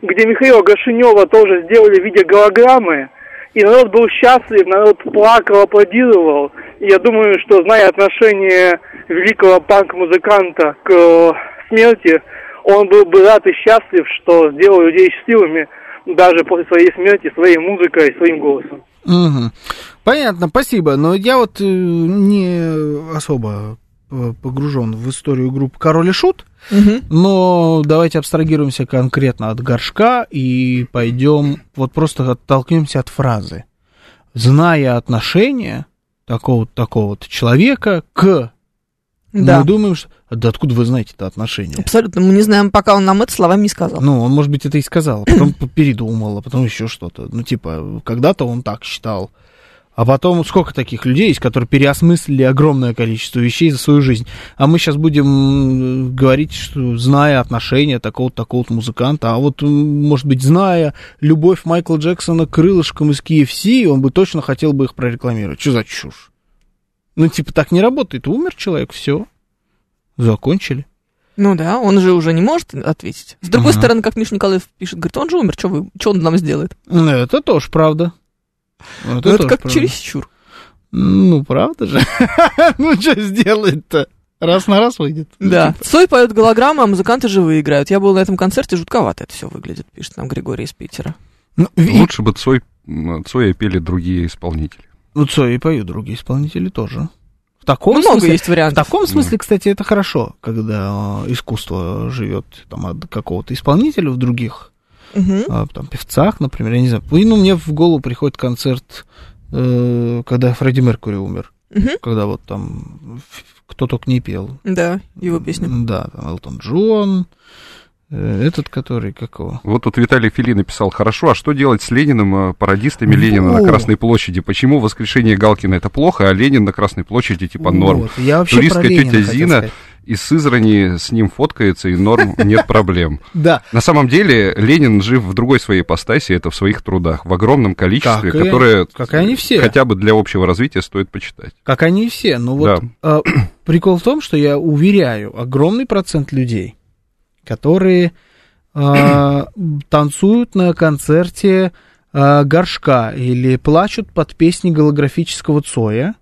где Михаила Гашинева тоже сделали в виде голограммы, и народ был счастлив, народ плакал, аплодировал. И я думаю, что, зная отношение великого панк-музыканта к э, смерти, он был бы рад и счастлив, что сделал людей счастливыми даже после своей смерти, своей музыкой, своим голосом. Мгм. Понятно, спасибо. Но я вот э, не особо погружен в историю группы Король и Шут. Мгм. Но давайте абстрагируемся конкретно от горшка и пойдем, вот просто оттолкнемся от фразы. Зная отношение такого-то такого-то человека к... Да. Мы думаем, что... Да откуда вы знаете это отношение? Абсолютно. Мы не знаем, пока он нам это словами не сказал. Ну, он, может быть, это и сказал, а потом [CLEARS THROAT] передумал, а потом еще что-то. Ну, типа, когда-то он так считал. А потом сколько таких людей есть, которые переосмыслили огромное количество вещей за свою жизнь. А мы сейчас будем говорить, что зная отношения такого-то, такого-то музыканта, а вот, может быть, зная любовь Майкла Джексона к крылышкам из KFC, он бы точно хотел бы их прорекламировать. Что за чушь? Ну, типа, так не работает. Умер человек, все. Закончили. Ну да, он же уже не может ответить. С другой Ага. стороны, как Миша Николаев пишет, говорит, он же умер, что он нам сделает? Это тоже правда. Ну, это тоже как правда. чересчур. Ну, правда же. [LAUGHS] ну, что сделает-то? Раз на раз выйдет. Да. Цой поет голограммы, а музыканты живые играют. Я был на этом концерте, жутковато это все выглядит, пишет нам Григорий из Питера. Ну, ви- Лучше бы Цой, Цоя пели другие исполнители. ну, Цой и поют другие исполнители тоже. В таком Много смысле, есть в вариантов. таком смысле, кстати, это хорошо, когда э, искусство живет там от какого-то исполнителя в других Мгм. а, там, певцах, например, я не знаю. И, ну, мне в голову приходит концерт, э, когда Фредди Меркури умер. Мгм. Когда вот там кто только не пел. Да, его песню. Да, там Элтон Джон, э, этот, который, какого? Вот тут Виталий Фили написал, хорошо, а что делать с Лениным, э, пародистами Ленина Вот. на Красной площади? Почему воскрешение Галкина это плохо, а Ленин на Красной площади типа норм? Вот, Я вообще Туристская про Ленина тетя хотел Зина сказать. Из Сызрани с ним фоткается, и норм, нет проблем. [LAUGHS] Да, На самом деле Ленин жив в другой своей ипостаси, это в своих трудах, в огромном количестве, Как и- которые как и они все. хотя бы для общего развития стоит почитать. как они все. Но вот э, [CLEARS THROAT] прикол в том, что я уверяю, огромный процент людей, которые э, [CLEARS THROAT] танцуют на концерте э, горшка или плачут под песни голографического Цоя,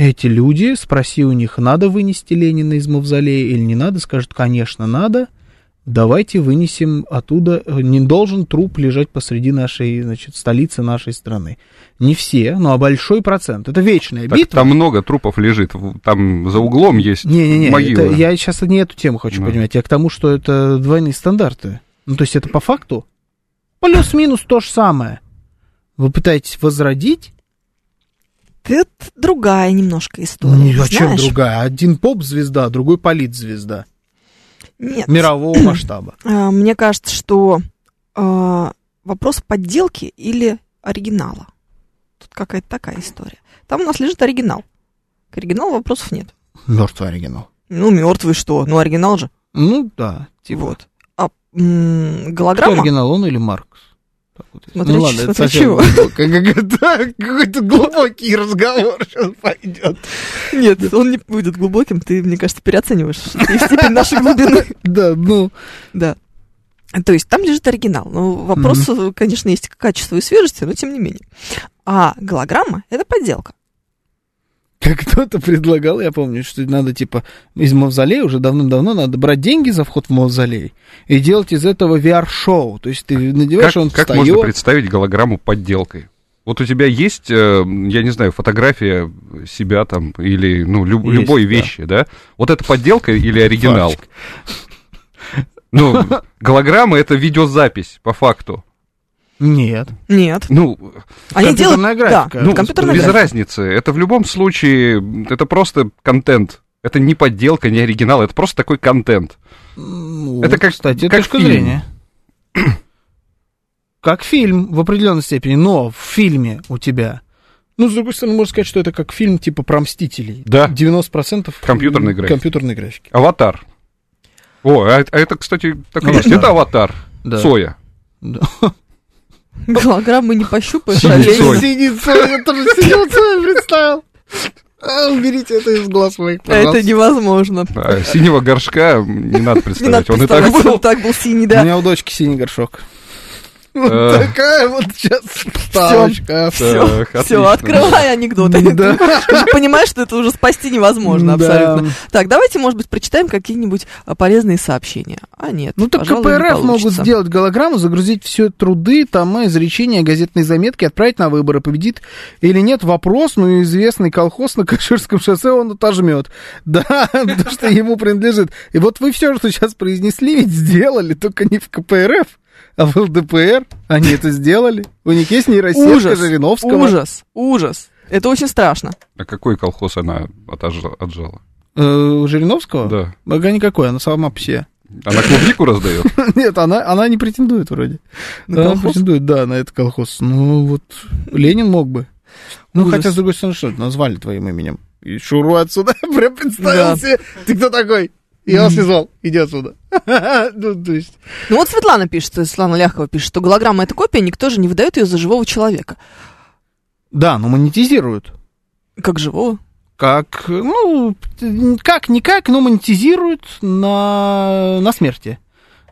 эти люди, спроси у них, надо вынести Ленина из мавзолея или не надо, скажут, конечно, надо. Давайте вынесем оттуда, э, не должен труп лежать посреди нашей, значит, столицы нашей страны. Не все, но а большой процент. Это вечная Так, битва. там много трупов лежит, там за углом есть Не-не-не, могила. это я сейчас не эту тему хочу Да. поднимать, я к тому, что это двойные стандарты. Ну, то есть это по факту плюс-минус то же самое. Вы пытаетесь возродить, Это другая немножко история. ну, а чем знаешь? другая? Один поп-звезда, другой полит-звезда Нет. мирового [CLEARS THROAT] масштаба. А, Мне кажется, что а, вопрос подделки или оригинала. Тут какая-то такая история. Там у нас лежит оригинал. К оригиналу вопросов нет. Мертвый оригинал. Ну, мертвый что? Ну, оригинал же. Ну, да, типа. Вот. А м, Кто голограмма? оригинал, он или Маркс? Смотря ну ладно, смотря чего. [LAUGHS] Какой-то глубокий разговор сейчас пойдет. Нет, он не будет глубоким. Ты, мне кажется, переоцениваешь степень нашей глубины. [LAUGHS] Да, ну, Да. То есть там лежит оригинал. Ну, вопрос, конечно, есть к качеству и свежести, но тем не менее. А голограмма — это подделка. Как кто-то предлагал, я помню, что надо, типа, из мавзолея уже давным-давно надо брать деньги за вход в мавзолей и делать из этого VR-шоу. То есть ты надеваешь, Как, он как встает. можно представить голограмму подделкой? Вот у тебя есть, э, я не знаю, фотография себя там или ну люб- Есть, любой да. вещи, да? Вот это подделка или оригинал? Фактик. Ну, голограмма это видеозапись по факту. Нет. Нет. Ну, Они Компьютерная делают... графика. Да, ну компьютерная без графика. разницы. Это в любом случае, это просто контент. Это не подделка, не оригинал, это просто такой контент. Ну, Это как- кстати, как точка фильм. зрения. [CLEARS THROAT] Как фильм в определенной степени, но в фильме у тебя. Ну, с другой стороны, можно сказать, что это как фильм типа про Мстителей. Да. 90% Компьютерной графики. компьютерной графики. Аватар. О, а это, а это, кстати, так и есть. Аватар. [CLEARS THROAT] Это аватар. Да. Соя. Да. [LAUGHS] Голограммы не пощупаешь, Синий а лень. Цой. Синий Цой, я тоже синий Цой представил. А, уберите это из глаз моих, Это пожалуйста. невозможно. А, синего горшка не надо [LAUGHS] Не представлять. Он и так был. он так был синий, У да. меня у дочки синий горшок. Э. такая вот сейчас вставочка. Все, открывай анекдоты. [LAUGHS] Понимаешь, что это уже спасти невозможно абсолютно. Так, давайте, может быть, прочитаем какие-нибудь а, полезные сообщения. А нет, Ну так КПРФ могут сделать голограмму, загрузить все труды, тома, изречения, газетные заметки, отправить на выборы. Победит или нет вопрос, ну известный колхоз на Каширском шоссе он отожмет. [LAUGHS] Да, потому что ему принадлежит. И вот вы все, что сейчас произнесли, ведь сделали, только не в КПРФ, а в ЛДПР. Они это сделали. У них есть нейросетка Ужас, Жириновского. ужас, ужас. Это очень страшно. А какой колхоз она отжала? Э, у Жириновского? Да. Ага, никакой, она сама по себе. Она клубнику раздает? [LAUGHS] Нет, она, она не претендует вроде. На она колхоз? претендует, да, на этот колхоз. Ну, вот Ленин мог бы. Ну, Ужас. хотя, с другой стороны, что назвали твоим именем. И шуру отсюда, [LAUGHS] прям представил Да. себе. Ты кто такой? Я вас связал, иди отсюда. [LAUGHS] Ну, то есть... Ну вот Светлана пишет, Светлана Ляхова пишет, что голограмма это копия, никто же не выдает ее за живого человека. Да, но монетизируют. Как живого. Как, ну, как-никак, но монетизируют на, на смерти.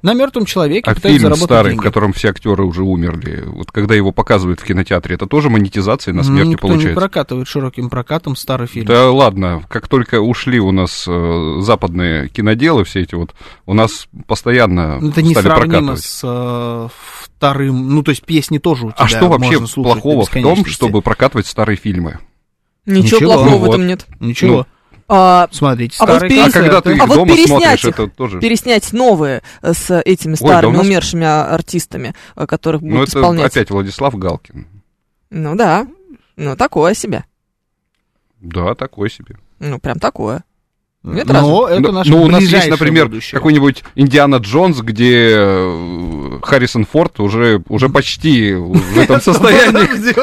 На мертвом человеке А пытаются фильм заработать старый, деньги. в котором все актеры уже умерли, вот когда его показывают в кинотеатре, это тоже монетизация на Ну, смерти Никто не получается? прокатывает широким прокатом старый фильм. Да ладно, как только ушли у нас э, западные киноделы, все эти вот, у нас постоянно Ну, Это стали несравнимо прокатывать. с э, вторым. Ну, то есть песни тоже у тебя А что вообще плохого в том, чтобы прокатывать старые фильмы? Ничего, Ничего. плохого Ну в этом нет. Ничего. А, Смотрите, А вот старые перес- А когда ты концерты. А их вот дома переснять смотришь, их, это тоже... переснять новые э, с этими да у старыми нас- умершими а, артистами, э, которых Ну, будут это исполнять. опять Владислав Галкин. Ну да. Ну, такое себе. Да, такой себе. Ну, прям такое. Нет, Но это ну, наше ну, у нас есть, например, какой-нибудь Индиана Джонс, где э, Харрисон Форд уже, уже почти в этом [LAUGHS] состоянии.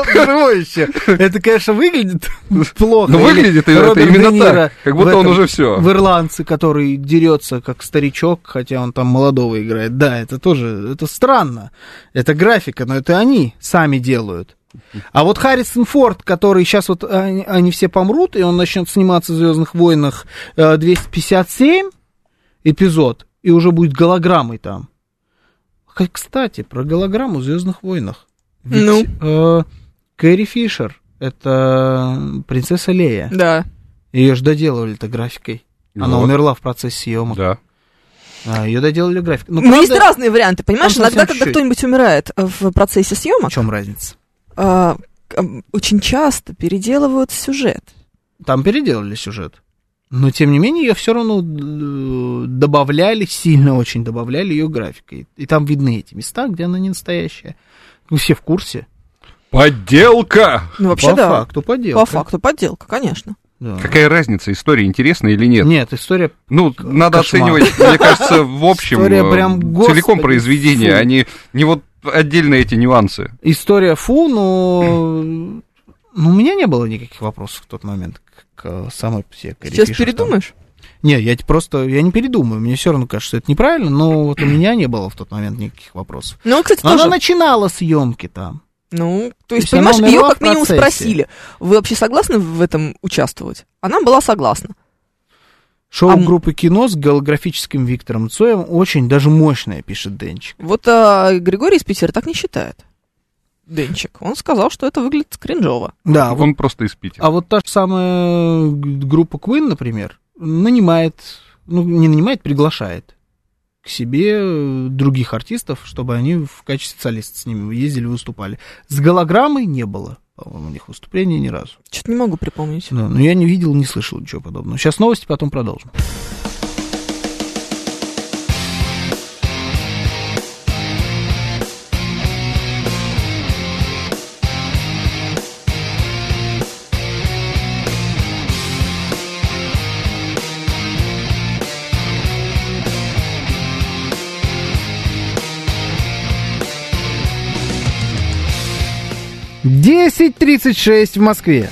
[LAUGHS] Это, конечно, выглядит [LAUGHS] плохо. Ну, Или выглядит это именно так, как будто он уже все. В «Ирландце», который дерется как старичок, хотя он там молодого играет. Да, это тоже, это странно. Это графика, но это они сами делают. А вот Харрисон Форд, который сейчас вот они, они все помрут, и он начнет сниматься в Звездных войнах э, 257 эпизод, и уже будет голограммой там. Кстати, про голограмму в Звездных войнах. Ведь, Ну? э, Кэрри Фишер это принцесса Лея. Да. Ее же доделывали-то графикой. Она Вот. умерла в процессе съемок. Да. А, ее доделали графикой. Ну, Ну, есть правда, разные варианты, понимаешь? Иногда, когда кто-нибудь умирает э, в процессе В съемок, чем разница? к- очень часто переделывают сюжет. Там переделали сюжет. Но, тем не менее, ее все равно э, добавляли, сильно очень добавляли ее графикой. И там видны эти места, где она не настоящая. Вы все в курсе. Подделка! Ну, вообще, По да. факту подделка. По факту подделка, конечно. Да. Какая разница, история интересная или нет? Нет, история... Ну, надо кошмар. оценивать, мне кажется, в [LAUGHS] общем, История э, прям, целиком господи, произведение, фу. а не, не вот отдельно эти нюансы. История фу, но... Ну, у меня не было никаких вопросов в тот момент к, к самой Кэрри Сейчас там. передумаешь? Не, я просто, я не передумаю, мне все равно кажется, что это неправильно, но вот у меня не было в тот момент никаких вопросов. Ну, кстати, Но она тоже. начинала съемки там. Ну, то То есть, она понимаешь, ее как минимум спросили, вы вообще согласны в этом участвовать? Она была согласна. Шоу А группы кино с голографическим Виктором Цоем очень даже мощное, пишет Денчик. Вот а, Григорий из Питера так не считает. Денчик. Он сказал, что это выглядит кринжово. Да, вот- Он просто из Питера. а вот та же самая группа Queen, например, нанимает, ну, не нанимает, приглашает к себе других артистов, чтобы они в качестве солиста с ними ездили, выступали. С голограммой не было, по-моему, у них выступления ни разу. Что-то не могу припомнить. Да, но я не видел, не слышал ничего подобного. Сейчас новости, потом продолжим. 10.36 в Москве.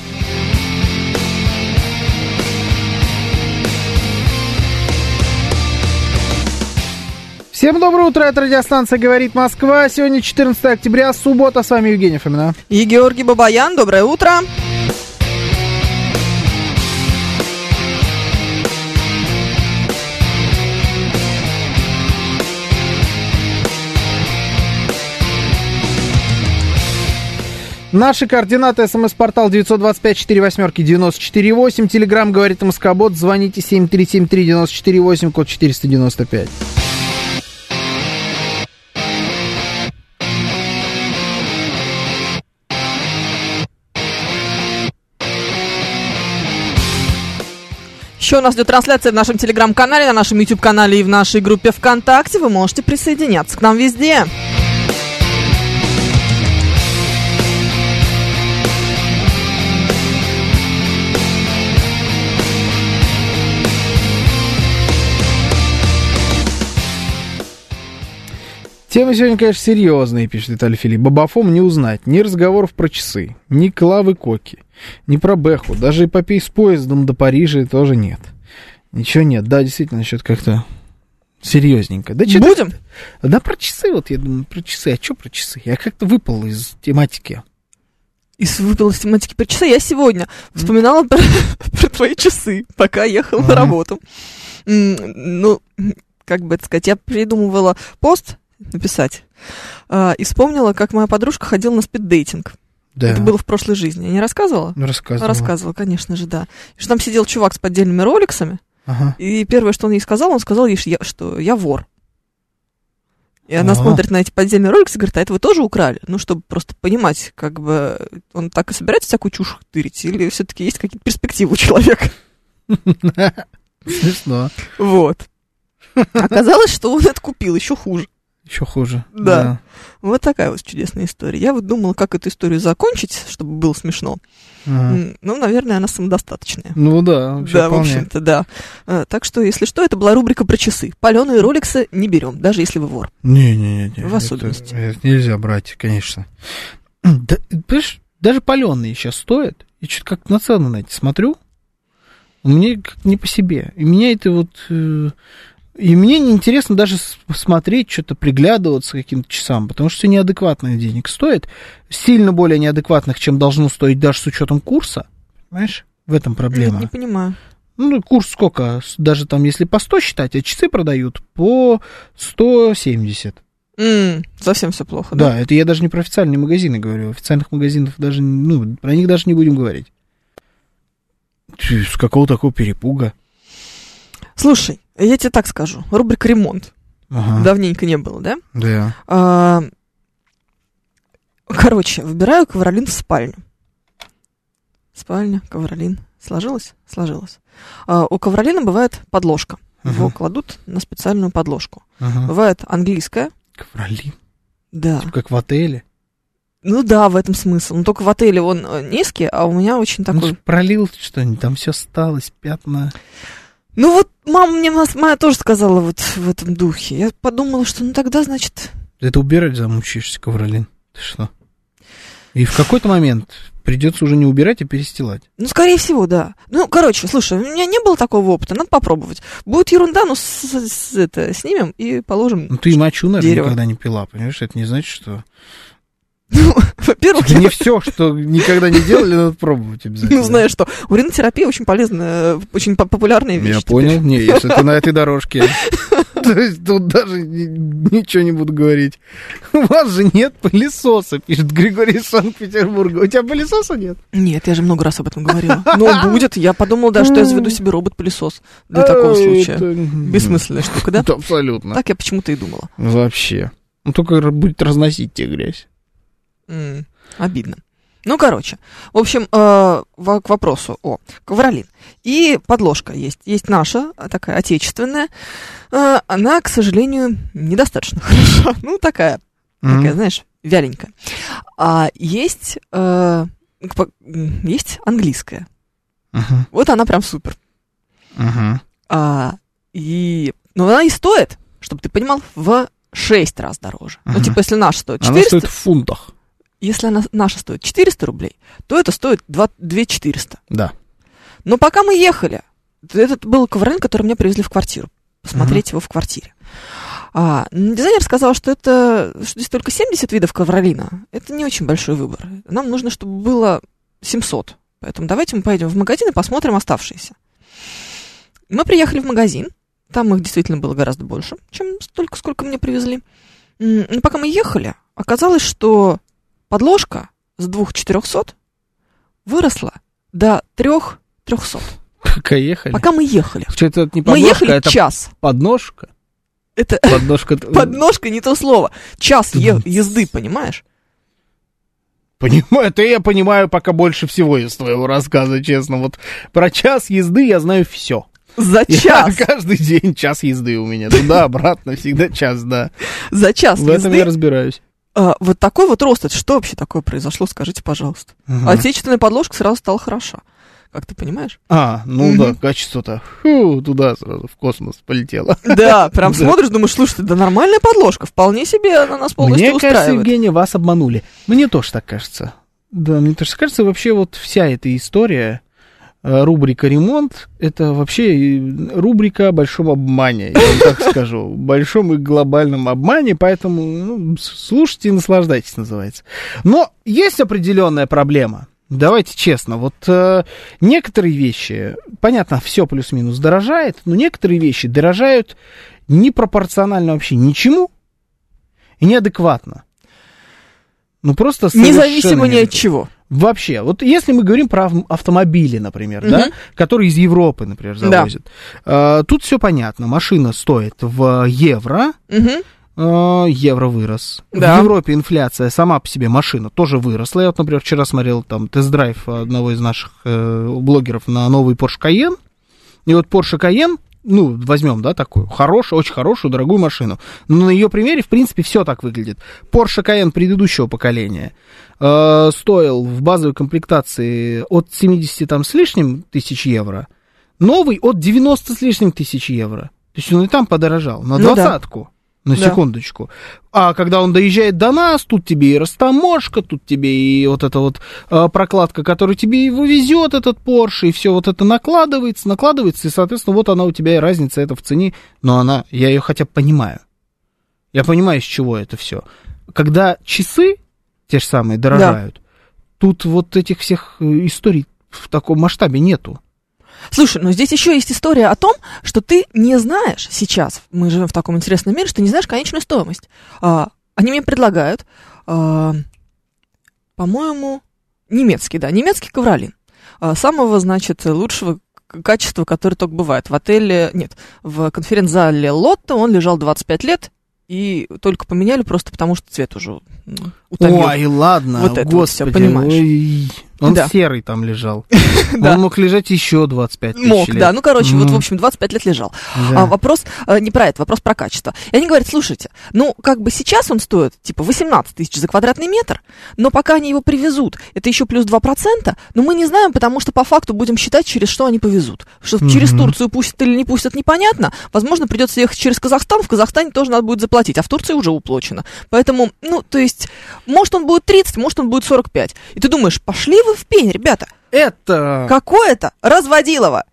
Всем доброе утро, это радиостанция «Говорит Москва». Сегодня 14 октября, суббота. С вами Евгений Фомина. И Георгий Бабаян, доброе утро. Наши координаты. СМС-портал 925-48-94-8. Телеграмм «Говорит Москобот». Звоните 7373-94-8, код 495. Еще у нас идет трансляция в нашем телеграм-канале, на нашем YouTube-канале и в нашей группе ВКонтакте. Вы можете присоединяться к нам везде. Тема сегодня, конечно, серьезная, пишет Виталий Филипп. Бабафом не узнать. Ни разговоров про часы, ни Клавы Коки, ни про Бэху. Даже эпопей с поездом до Парижа тоже нет. Ничего нет. Да, действительно, что-то как-то серьезненько. Да, Будем? Да про часы, вот я думаю, про часы. А что про часы? Я как-то выпал из тематики. Из выпила из тематики про часы. Я сегодня вспоминала про, [LAUGHS] про твои часы, пока ехала на Ага. работу. Ну, как бы это сказать, я придумывала пост написать а, и вспомнила, как моя подружка ходила на спиддейтинг. Да. Это было в прошлой жизни. Я не рассказывала? Ну, рассказывала. Рассказывала, конечно же, да. И Что там сидел чувак с поддельными роликсами, Ага. и первое, что он ей сказал, он сказал ей, что я, вор. И она Ага. смотрит на эти поддельные роликсы и говорит, а это вы тоже украли? Ну, чтобы просто понимать, как бы он так и собирается всякую чушь тырить, или все-таки есть какие-то перспективы у человека. [LAUGHS] Смешно. Вот. Оказалось, что он это купил, еще хуже. Еще хуже. Да. Вот такая вот чудесная история. Я вот думала, как эту историю закончить, чтобы было смешно. Ага. Ну, наверное, она самодостаточная. Ну да, вообще да, в вполне. общем-то, да. Э, Так что, если что, это была рубрика про часы. Паленые роликсы не берем, даже если вы вор. Не-не-не. В особенности. Это, это нельзя брать, конечно. [CLEARS THROAT] Да, понимаешь, даже паленые сейчас стоят. Я что-то как на цены на эти смотрю. Мне как не по себе. И меня это вот... э, И мне неинтересно даже смотреть, что-то приглядываться к каким-то часам, потому что все неадекватных денег стоит. Сильно более неадекватных, чем должно стоить даже с учетом курса. Понимаешь? В этом проблема. Нет, не понимаю. Ну, курс сколько? Даже там, если по 100 считать, а часы продают по 170. М, совсем все плохо, да? Да, это я даже не про официальные магазины говорю. Официальных магазинов даже, ну, про них даже не будем говорить. Ть, С какого такого перепуга? Слушай, я тебе так скажу. Рубрика «Ремонт». Ага, Давненько не было, да? да. А, Короче, выбираю ковролин в спальню. Спальня, ковролин. Сложилось? Сложилось. А, У ковролина бывает подложка. Его Ага. кладут на специальную подложку. Ага. Бывает английская. Ковролин. Да. Типа Как в отеле. Ну да, в этом смысл. Но только в отеле он э, низкий, а у меня очень Ну, такой... ж пролил что-нибудь, там все осталось, пятна. Ну вот мама мне моя тоже сказала вот в этом духе. Я подумала, что ну тогда, значит... Это убирать замучаешься, ковролин. Ты что? И в какой-то момент придется уже не убирать, а перестилать. Ну, скорее всего, да. Ну, короче, слушай, у меня не было такого опыта, надо попробовать. Будет ерунда, ну, с- с- это, снимем и положим. Ну, ты и мочу, наверное, Дерево. никогда не пила, понимаешь? Это не значит, что... Ну, [LAUGHS] во-первых, не все, что никогда не делали, надо пробовать [LAUGHS] обязательно. ну, знаешь что, уринотерапия очень полезная, очень по- популярная вещь. Я понял. Не, если ты на этой дорожке. [LAUGHS] То есть тут даже ни- ничего не буду говорить. У вас же нет пылесоса, пишет Григорий из Санкт-Петербурга. У тебя пылесоса нет? Нет, я же много раз об этом говорила. Но будет, я подумала даже, что я заведу себе робот-пылесос для такого А, случая. это- Бессмысленная штука, да? Абсолютно. Так я почему-то и думала. Вообще. Ну, только будет разносить тебе грязь. М, Обидно. Ну, короче, в общем, э, к вопросу о ковролин. И подложка есть. Есть наша, а, такая отечественная. Э, она, к сожалению, недостаточно [LAUGHS] хороша. Ну, такая, такая, Мгм. знаешь, вяленькая. А есть, э, есть английская. Мгм. Вот она прям супер. Мгм. А, и, ну, она и стоит, чтобы ты понимал, в 6 раз дороже. Ну, Мгм. типа, если наш стоит Она 400, стоит в фунтах. Если она наша стоит 400 рублей, то это стоит 2, 400. Да. Но пока мы ехали, этот был ковролин, который мне привезли в квартиру, посмотреть его в квартире. А, дизайнер сказал, что это что здесь только 70 видов ковролина. Это не очень большой выбор. Нам нужно, чтобы было 700. Поэтому давайте мы поедем в магазин и посмотрим оставшиеся. Мы приехали в магазин. Там их действительно было гораздо больше, чем столько, сколько мне привезли. Но пока мы ехали, оказалось, что подложка с двух четырехсот выросла до трех трехсот. Пока ехали. Пока мы ехали. Что это не Мы подножка, ехали это час. подножка. Это Подножка. [LAUGHS] подножка не то слово. Час е- езды, понимаешь? Понимаю, это я понимаю пока больше всего из твоего рассказа, честно. Вот про час езды я знаю все. За час. каждый день час езды у меня. Туда-обратно всегда час, да. За час В этом я езды. разбираюсь. А, вот такой вот рост. Это что вообще такое произошло, скажите, пожалуйста. Мгм. Отечественная подложка сразу стала хороша. Как ты понимаешь? А, ну Мгм. да, качество-то фу, туда сразу, в космос полетело. Да, прям [LAUGHS] смотришь, думаешь, слушай, да нормальная подложка, вполне себе она нас полностью Мне кажется, устраивает. Евгения, вас обманули. Мне тоже так кажется. Да, мне тоже кажется, вообще вот вся эта история, рубрика «Ремонт», это вообще э, рубрика о большом обмане, я вам так скажу. Большом и глобальном обмане, поэтому ну, слушайте и наслаждайтесь, называется. Но есть определенная проблема. Давайте честно, вот э, некоторые вещи, понятно, все плюс-минус дорожает, но некоторые вещи дорожают непропорционально вообще ничему и неадекватно. Ну просто Независимо ни от чего. Вообще, вот если мы говорим про ав- автомобили, например, да, Мгм. которые из Европы, например, Да. завозят, э, тут все понятно. Машина стоит в евро, Мгм. э, евро вырос. Да. В Европе инфляция сама по себе машина тоже выросла. Я вот, например, вчера смотрел там тест-драйв одного из наших э, блогеров на новый Porsche Cayenne. И вот Porsche Cayenne, ну, возьмем, да, такую хорошую, очень хорошую, дорогую машину. Но на ее примере, в принципе, все так выглядит. Porsche Cayenne предыдущего поколения э, стоил в базовой комплектации от 70 там с лишним тысяч евро, новый от 90 с лишним тысяч евро. То есть он и там подорожал на Ну да. На Да. секундочку. А когда он доезжает до нас, тут тебе и растаможка, тут тебе и вот эта вот э, прокладка, которая тебе его везет, этот Porsche, и все вот это накладывается, накладывается, и, соответственно, вот она у тебя и разница это в цене, но она, я ее хотя бы понимаю. Я понимаю, с чего это все. Когда часы те же самые дорожают, тут вот этих всех э, историй в таком масштабе нету. Слушай, но здесь еще есть история о том, что ты не знаешь сейчас, мы живем в таком интересном мире, что не знаешь конечную стоимость. А, они мне предлагают, а, по-моему, немецкий, да, немецкий ковролин. А, самого, значит, лучшего качества, которое только бывает. В отеле, нет, в конференц-зале Лотто он лежал 25 лет, и только поменяли просто потому, что цвет уже утомил. Ой, ладно, Вот это вот всё, господи, понимаешь. ой, он Да. серый там лежал. [LAUGHS] Да. Он мог лежать еще 25 тысяч Мог, лет. да. Ну, короче, вот, Ну, в общем, 25 лет лежал. да. А вопрос э, не про это, вопрос про качество. И они говорят, слушайте, ну, как бы сейчас он стоит, типа, 18 тысяч за квадратный метр, но пока они его привезут, это еще плюс 2%, но мы не знаем, потому что по факту будем считать, через что они повезут. Что через Мгм. Турцию пустят или не пустят, непонятно. Возможно, придется ехать через Казахстан, в Казахстане тоже надо будет заплатить, а в Турции уже уплочено. Поэтому, ну, то есть, может, он будет 30, может, он будет 45. И ты думаешь, пошли вы в пень, ребята, Это, какое-то разводилово.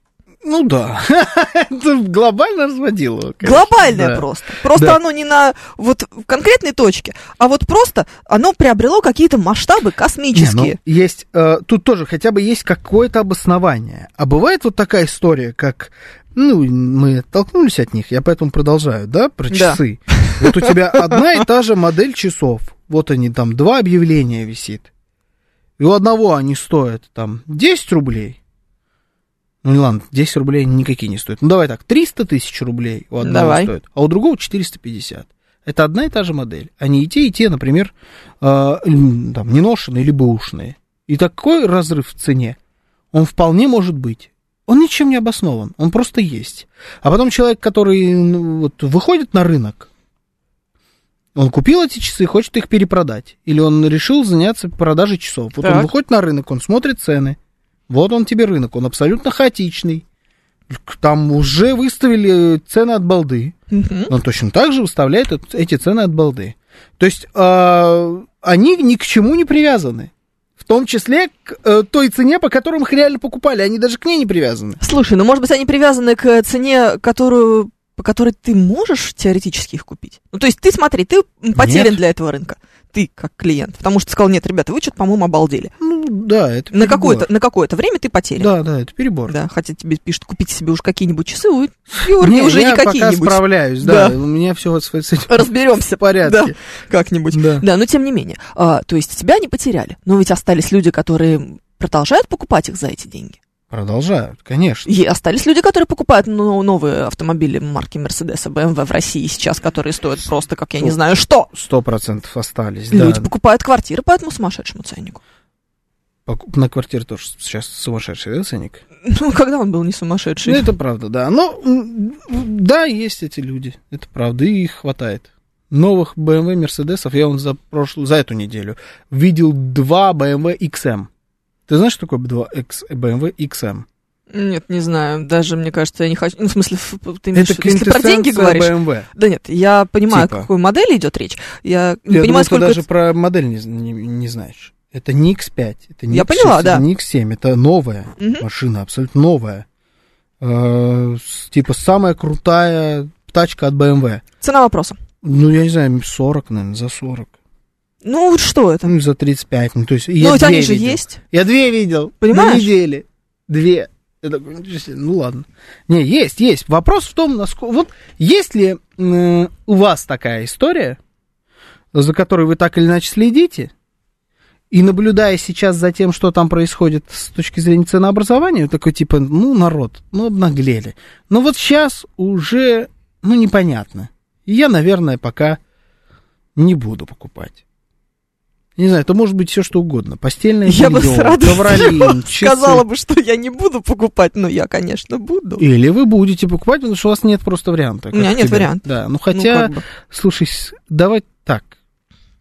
ну да, [LAUGHS] это глобально разводило. конечно, Глобальное да. просто. Просто Да. оно не на вот конкретной точке, а вот просто оно приобрело какие-то масштабы Не, ну, космические. есть, э, тут тоже хотя бы есть какое-то обоснование. А бывает вот такая история, как, ну, мы оттолкнулись от них, я поэтому продолжаю, да, про Да. часы. Вот у тебя одна и та же модель часов. Вот они там, два объявления висит. И у одного они стоят там 10 рублей. Ну, ладно, 10 рублей никакие не стоят. Ну, давай так, 300 тысяч рублей у одного Давай. стоит, а у другого 450. Это одна и та же модель. Они и те, и те, например, э, там, неношенные или бэушные. И такой разрыв в цене, он вполне может быть. Он ничем не обоснован, он просто есть. А потом человек, который ну, вот, выходит на рынок, он купил эти часы, хочет их перепродать. Или он решил заняться продажей часов. Вот он Так. выходит на рынок, он смотрит цены. Вот он тебе рынок, он абсолютно хаотичный. Там уже выставили цены от балды. Мгм. Он точно так же выставляет эт- эти цены от балды. То есть а, они ни к чему не привязаны. В том числе к э, той цене, по которой их реально покупали. Они даже к ней не привязаны. Слушай, ну, может быть, они привязаны к цене, которую по которой ты можешь теоретически их купить. Ну, то есть ты, смотри, ты потерян Нет. для этого рынка. Ты как клиент. Потому что ты сказал, нет, ребята, вы что-то, по-моему, обалдели. Ну, да, это На перебор. какое-то, на какое-то время ты потерян. Да, да, это перебор. Да, хотя тебе пишут, купите себе уж какие-нибудь часы, вы, Не, уже я не пока какие-нибудь. справляюсь, да. Да. У меня все вот с этим Разберемся. в порядке. Как-нибудь. Да. Да, но тем не менее. А, то есть тебя не потеряли. Но ведь остались люди, которые продолжают покупать их за эти деньги. Продолжают, конечно. И остались люди, которые покупают ну, новые автомобили марки Mercedes BMW в России сейчас, которые стоят просто, как я не Ну, знаю, что. Сто процентов остались, Люди да. покупают квартиры по этому сумасшедшему ценнику. Покуп- На квартиру тоже сейчас сумасшедший, да, ценник? Ну, когда он был не Ну, сумасшедший? это правда, да. Но, м, да, есть эти люди, это правда, и их хватает. Новых BMW, Мерседесов я вон за прошлую, за эту неделю видел два BMW XM. Ты знаешь, что такое X- BMW XM? Нет, не знаю. Даже, мне кажется, я не хочу... Ну, в смысле, ты имеешь Это если про деньги говоришь? BMW. Да нет, я понимаю, Типа. о какой модели идет речь. Я не Я понимаю, сколько... ты даже про модель не, не- не знаешь. Это не X5, это не Я X6, поняла, это да. не X7, это новая Мгм. машина, абсолютно новая. Э, типа самая крутая тачка от BMW. Цена вопроса. Ну, я не знаю, 40, наверное, за 40. Ну, вот что это? Ну, за 35. Ну, то есть, я ну, две они же видел. есть. Я две видел. Понимаешь? На неделе. Две. Я такой, ничего себе, ну ладно. Не, есть, есть. Вопрос в том, насколько... Вот есть ли м, у вас такая история, за которой вы так или иначе следите, и наблюдая сейчас за тем, что там происходит с точки зрения ценообразования, такой типа, ну, народ, ну, обнаглели. Но вот сейчас уже, ну, непонятно. И я, наверное, пока не буду покупать. Не знаю, это может быть все что угодно. Постельное Я бы белье, с радостью ковролин, [LAUGHS] часы. сказала бы, что я не буду покупать, но я, конечно, буду. Или вы будете покупать, потому что у вас нет просто варианта. У меня нет тебя. варианта. Да, ну Ну, хотя, как бы. слушай, с- давай так.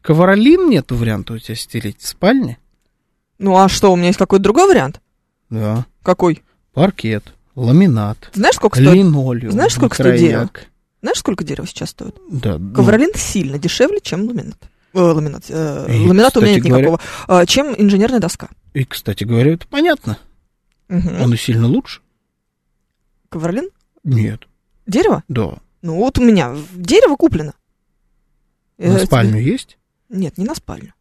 Ковролин нету варианта у тебя стелить в спальне? Ну, а что, у меня есть какой-то другой вариант? Да. Какой? Паркет, ламинат, знаешь, сколько стоит? линолеум. Знаешь, сколько стоит микрояк. Знаешь, сколько дерева сейчас стоит? Да, ну, Ковролин сильно дешевле, чем ламинат. Э, ламинат. э, И, ламината у меня нет говоря- никакого. А, чем инженерная доска. И, кстати говоря, это понятно. Мгм. Он и сильно лучше. Ковролин? Нет, Дерево? да. Ну, вот у меня дерево куплено. На Э, спальню есть? Нет, не на спальню.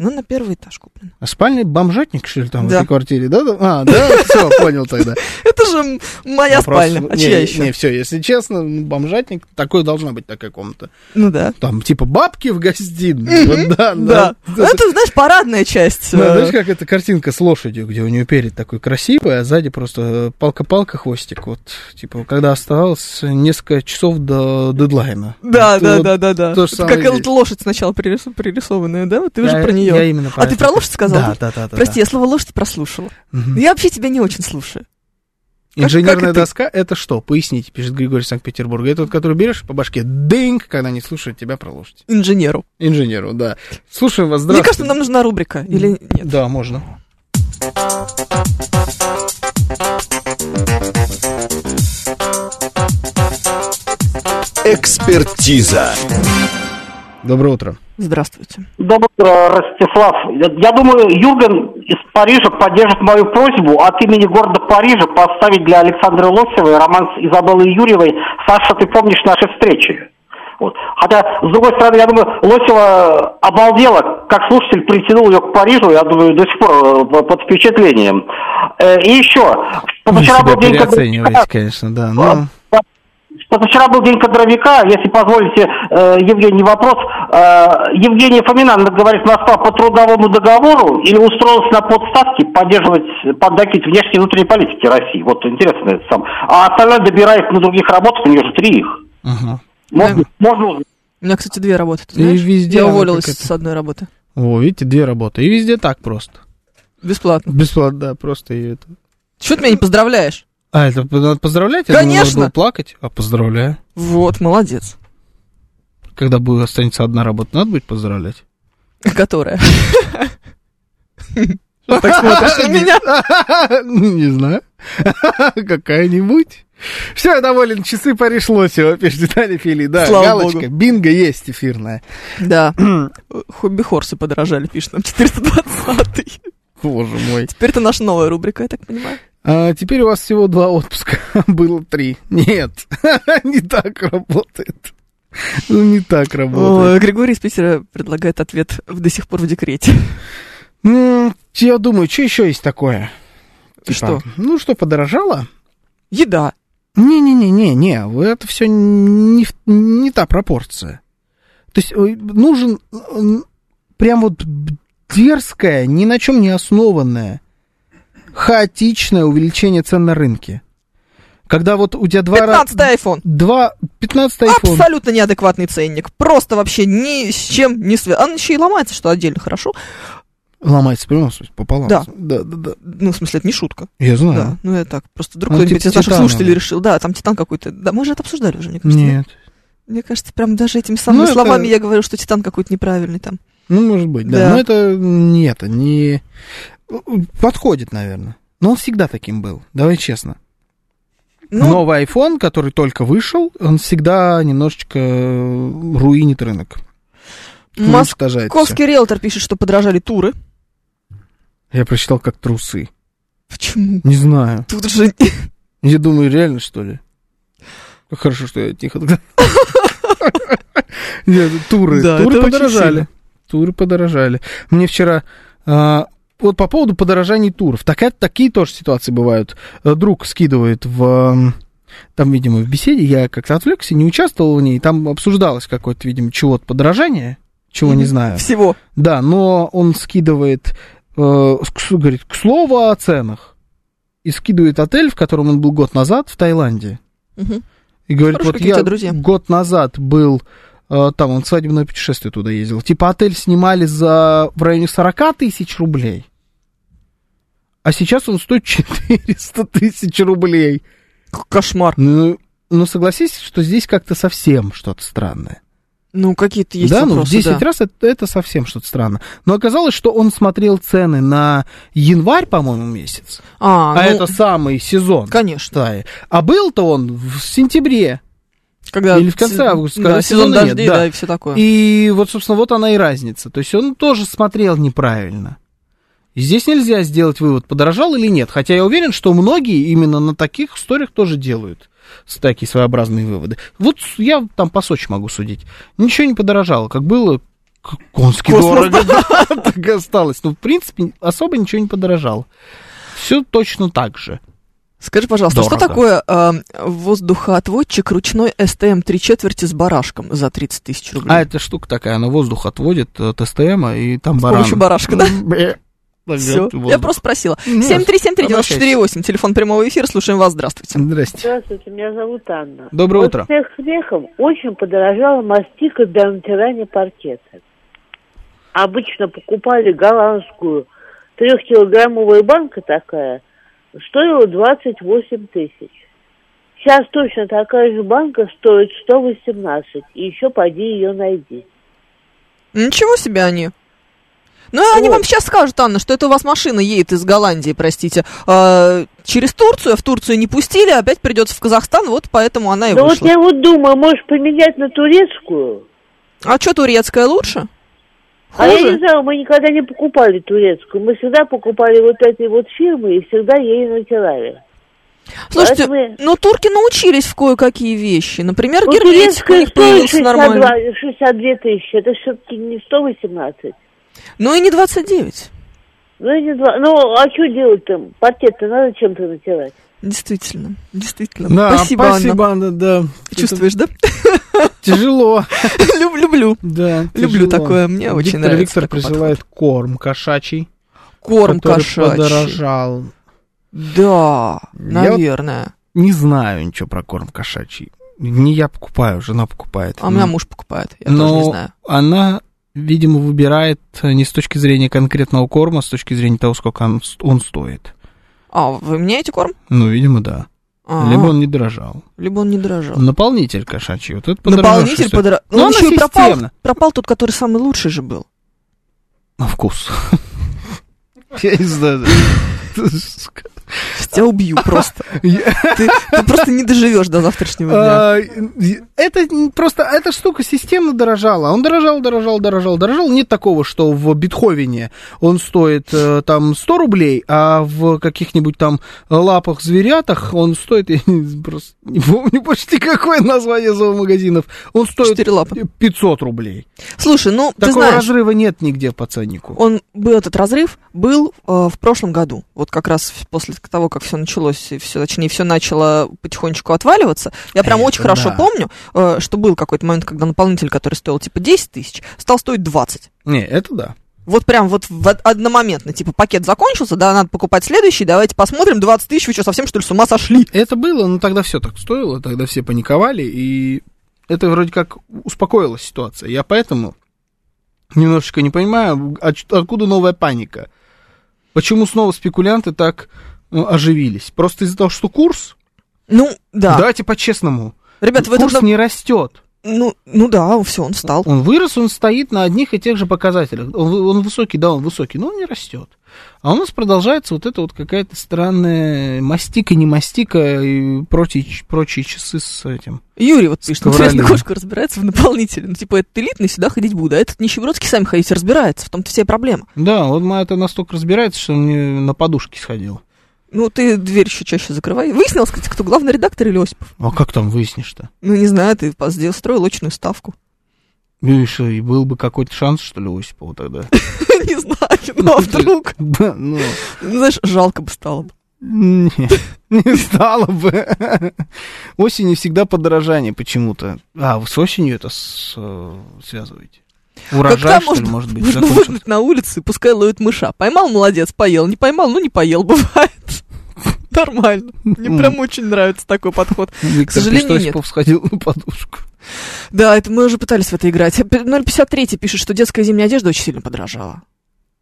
Ну, на первый этаж куплено. А спальня бомжатник, что ли, там в Да. этой квартире? Да? А, да, все, понял тогда. [LAUGHS] Это же моя спальня. А чья еще? Не, все, если честно, ну, бомжатник, такой должна быть такая комната. Ну да. Там, типа, бабки в гостиной. Да, Да. Ну, Это, знаешь, парадная часть. Э, знаешь, как эта картинка с лошадью, где у нее перед такой красивый, а сзади просто э, палка-палка, хвостик. Вот, типа, когда оставалось несколько часов до дедлайна. Да, да, да, да, да. Как лошадь сначала пририс- пририсованная, да? Вот ты уже про нее. Я именно А ты это. про лошадь сказал? Да, да, да. да, Прости, да. я слово лошадь прослушала. Мгм. Я вообще тебя не очень слушаю. как- Инженерная как это? доска это что? Поясните, пишет Григорий Санкт-Петербурга. Это вот, который берешь по башке, дынь, когда не слушают тебя про лошадь. Инженеру. Инженеру, да. Слушаем вас, Мне здравствуйте. кажется, нам нужна рубрика. Или нет? Да, можно. Экспертиза. Доброе утро. Здравствуйте. Доброе утро, Ростислав. Я думаю, Юрген из Парижа поддержит мою просьбу от имени города Парижа поставить для Александры Лосевой роман с Изабеллой Юрьевой «Саша, ты помнишь наши встречи?» Вот. Хотя, с другой стороны, я думаю, Лосева обалдела, как слушатель притянул ее к Парижу, я думаю, до сих пор э, под впечатлением. Э, И еще, Вы вчера себя был день переоцениваете, конечно, да. но- Позавчера был день кадровика, если позволите, э, Евгений, вопрос. Э, Евгения Фомина, говорит, Москва по трудовому договору или устроилась на подставки поддерживать, поддакивать внешней и внутренней политики России? Вот интересно это сам. А остальное добирает на других работах, у нее же три их. Ага. Можно, можно узнать. У меня, кстати, две работы. Ты И знаешь? везде Я уволилась с одной работы. О, видите, две работы. И везде так просто. Бесплатно. Бесплатно, да, просто и это. Чего ты меня не поздравляешь? А, это надо поздравлять? Я думал, Конечно. было плакать. А, поздравляю. Вот, молодец. Когда будет останется одна работа, надо будет поздравлять. Которая? [LAUGHS] Так смотришь на меня. [LAUGHS] Ну, Не знаю. [LAUGHS] Какая-нибудь. Все, я доволен, часы Париж Лосева, пишет Виталий Фили. Да, Слава галочка, богу. бинго есть эфирная. Да. [CLEARS THROAT] Хобби-хорсы подорожали, пишет нам 420 Боже мой. Теперь это наша новая рубрика, я так понимаю. А, теперь у вас всего два отпуска. [LAUGHS] Было три. Нет, [LAUGHS] не так работает. Ну, не так работает. О, Григорий из Питера предлагает ответ до сих пор в декрете. Ну, я думаю, что еще есть такое? Типа, Что? Ну, что, подорожало? Еда. Не-не-не-не, не, это все не, не та пропорция. То есть нужен прям вот дерзкое, ни на чем не основанное, хаотичное увеличение цен на рынке. Когда вот у тебя два... ра- 15 iPhone. Два, 15 iPhone. Абсолютно неадекватный ценник. Просто вообще ни с чем не связан. Он еще и ломается, что отдельно хорошо. Ломается смысле, пополам. Да. Да, да, да. Ну, в смысле, это не шутка. Я знаю. Да, ну я так. Просто вдруг Он кто-нибудь типа из наших титановый. слушателей решил. Да, там титан какой-то. Да, мы же это обсуждали уже, мне кажется. Нет. Мне кажется, прям даже этими самыми Ну, это- словами я говорю, что титан какой-то неправильный там. Ну, может быть, да. Да. Но это не это, не... Подходит, наверное. Но он всегда таким был, давай честно. Ну, Новый iPhone, который только вышел, он всегда немножечко руинит рынок. Московский риэлтор пишет, что подражали туры. Я прочитал как трусы. Почему? Не знаю. Тут же... Я думаю, реально, что ли? Хорошо, что я тихо. тогда. [LAUGHS] Нет, туры. Да, Туры подорожали. Туры подорожали. Мне вчера... Вот по поводу подорожаний туров. Такая, такие тоже ситуации бывают. Э, Друг скидывает в... Там, видимо, в беседе, я как-то отвлекся, не участвовал в ней. Там обсуждалось какое-то, видимо, чего-то подорожание, чего не Мгм. знаю. Всего. Да, но он скидывает, э, говорит, к слову о ценах. И скидывает отель, в котором он был год назад в Таиланде. Мгм. И говорит, Хорошие вот я друзья. год назад был, там он в свадебное путешествие туда ездил. Типа отель снимали за в районе 40 тысяч рублей. А сейчас он стоит 400 тысяч рублей. Кошмар. Ну, ну, согласись, что здесь как-то совсем что-то странное. Ну, какие-то есть да, ну в вопросы, 10 да. раз это, это совсем что-то странно. Но оказалось, что он смотрел цены на январь, по-моему, месяц. А, А, ну, это самый сезон. конечно. Да. А был-то он в сентябре. Когда Или в конце августа, Да, когда сезон сезона нет, дождей, да. да, и все такое. И вот, собственно, вот она и разница. То есть он тоже смотрел неправильно. И здесь нельзя сделать вывод, подорожал или нет. Хотя я уверен, что многие именно на таких историях тоже делают такие своеобразные выводы. Вот я там по Сочи могу судить. Ничего не подорожало. Как было, конски Космос, дорого, да, [LAUGHS] так и осталось. Ну, в принципе, особо ничего не подорожало. Все точно так же. Скажи, пожалуйста, что Дорого. такое э, воздухоотводчик ручной СТМ три четверти с барашком за 30 тысяч рублей? А эта штука такая, она воздух отводит от СТМ, и там С баран. помощью барашка, да? [LAUGHS] Все. Я просто спросила. Нет, 7373948, телефон прямого эфира, слушаем вас, здравствуйте. Здрасте. Здравствуйте, меня зовут Анна. Доброе вот утро. Смех смехом очень подорожала мастика для натирания паркета. Обычно покупали голландскую трехкилограммовая банка такая, стоила 28 тысяч. Сейчас точно такая же банка стоит 118, и еще поди ее найди. Ничего себе они. Ну, они Вот. вам сейчас скажут, Анна, что это у вас машина едет из Голландии, простите, э, через Турцию, а в Турцию не пустили, опять придется в Казахстан, вот поэтому она и Да вот вышла. я вот думаю, может поменять на турецкую? А что, турецкая лучше? А я не Хуже? знаю, мы никогда не покупали турецкую. Мы всегда покупали вот этой вот фирмы и всегда ей натирали. Слушайте, Поэтому- ну турки научились в кое-какие вещи. Например, Ну, герметик у турецкая них появился 62, нормально. 62 тысячи, это все-таки не 118. Ну и не 29. Ну, и не два. ну а что делать-то? Паркет-то надо чем-то натирать. Действительно, действительно. Да, спасибо, спасибо, Анна, да. Чувствуешь, да? Тяжело, [LAUGHS] Люб- Люблю. да. Люблю тяжело. такое, мне очень Виктор, нравится Виктор присылает корм кошачий, Корм который кошачий. подорожал. Да, Я- наверное. Не знаю ничего про корм кошачий. Не я покупаю, жена покупает. А у меня муж покупает, я Но тоже не знаю. она, видимо, выбирает не с точки зрения конкретного корма, а с точки зрения того, сколько он, он стоит. А, вы меняете корм? Ну, видимо, да. А, Либо он не дорожал. либо он не дорожал. Наполнитель кошачий. Вот это подорожавший Наполнитель подорожал. Ну, он она еще и пропал, пропал тот, который самый лучший же был. На вкус. [LAUGHS] Я не знаю. Тебя убью просто. Ты, ты просто не доживешь до завтрашнего дня. А, Это просто, эта штука системно дорожала. Он дорожал, дорожал, дорожал, дорожал. Нет такого, что в Бетховене он стоит э, там 100 рублей, а в каких-нибудь там лапах зверятах он стоит, я не- просто не помню почти какое название зоомагазинов, он стоит Четыре лапы. 500 рублей. Слушай, ну, ты Такого знаешь, разрыва нет нигде по ценнику. он был этот разрыв был э, в прошлом году. Вот как раз после того, как все началось, и все, точнее, все начало потихонечку отваливаться. Я прям очень хорошо да. помню, э, что был какой-то момент, когда наполнитель, который стоил типа 10 тысяч, стал стоить 20. Не, это да. Вот прям вот в од- одномоментно, типа, пакет закончился, да, надо покупать следующий, давайте посмотрим, 20 тысяч, вы что, совсем что ли с ума сошли? Это было, но тогда все так стоило, тогда все паниковали, и это вроде как успокоила ситуация. Я поэтому немножечко не понимаю, а откуда новая паника. Почему снова спекулянты так ну, оживились? Просто из-за того, что курс? Ну, да. Давайте по-честному. Ребят, вы курс тогда... не растет. Ну, ну да, все, он встал. Он вырос, он стоит на одних и тех же показателях. Он, он высокий, да, он высокий, но он не растет. А у нас продолжается вот это вот какая-то странная мастика, не мастика и прочие, прочие часы с этим. Юрий вот пишет, интересно, [LAUGHS] кошка разбирается в наполнителе. Ну, типа, этот элитный сюда ходить буду, а этот нищебродский сами ходить разбирается, в том-то вся проблема. Да, вот моя это настолько разбирается, что он мне на подушке сходил. Ну, ты дверь еще чаще закрывай. Выяснилось, кстати, кто главный редактор или Осипов? А как там выяснишь-то? Ну, не знаю, ты сделал, строил очную ставку. Ну и что, и был бы какой-то шанс, что ли, у Осипова тогда? [LAUGHS] Не знаю, ну, а вдруг? [LAUGHS] Да, ну, Ну, Знаешь, жалко бы стало бы. не, [LAUGHS] не стало бы. Осенью всегда подорожание почему-то. А, вы с осенью это э, связываете? Урожай, Когда что ли, можно, может быть, закончился? выгнать на улицу и пускай ловит мыша. Поймал, молодец, поел. Не поймал, ну не поел, [LAUGHS] бывает. Нормально. Мне прям очень нравится такой подход. Виктор сожалению, нет. Сходил на подушку. Да, это мы уже пытались в это играть. 053 пишет, что детская зимняя одежда очень сильно подорожала.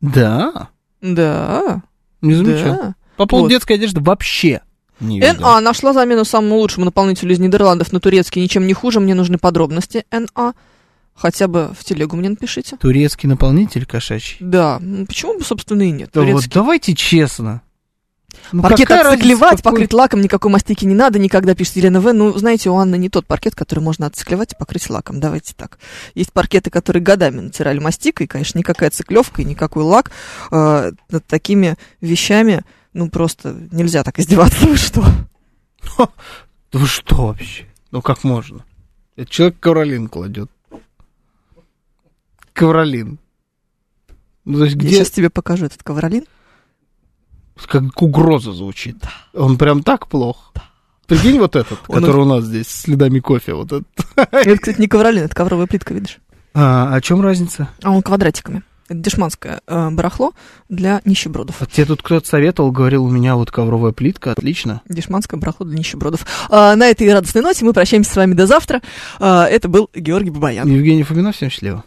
Да, Да, не замечал. да. По поводу Вот. детской одежды вообще не видел. НА нашла замену самому лучшему наполнителю из Нидерландов на турецкий. Ничем не хуже, мне нужны подробности. НА. Хотя бы в телегу мне напишите. Турецкий наполнитель кошачий. Да, ну, почему бы, собственно, и нет. Да вот Турецкий. давайте честно. Ну, Паркет отциклевать, какой- покрыть лаком, никакой мастики не надо, никогда, пишет Елена В. Ну, знаете, у Анны не тот паркет, который можно отциклевать и покрыть лаком. Давайте так. Есть паркеты, которые годами натирали мастикой, конечно, никакая циклевка и никакой лак. Э, над такими вещами, ну, просто нельзя так издеваться. Вы что? Да вы что вообще? Ну как можно? Это человек ковролин кладет. Ковролин. Ну, то есть Я где сейчас тебе покажу этот ковролин. как угроза звучит. Он прям так плох. Прикинь вот этот, Он который у нас здесь с следами кофе. Вот этот. Это, кстати, не ковролин, это ковровая плитка, видишь? А, о чем разница? А он квадратиками. Это дешманское э, барахло для нищебродов. А тебе тут кто-то советовал, говорил, у меня вот ковровая плитка, отлично. Дешманское барахло для нищебродов. А, на этой радостной ноте мы прощаемся с вами до завтра. А, это был Георгий Бабаян. Евгений Фоминов, всем счастливо.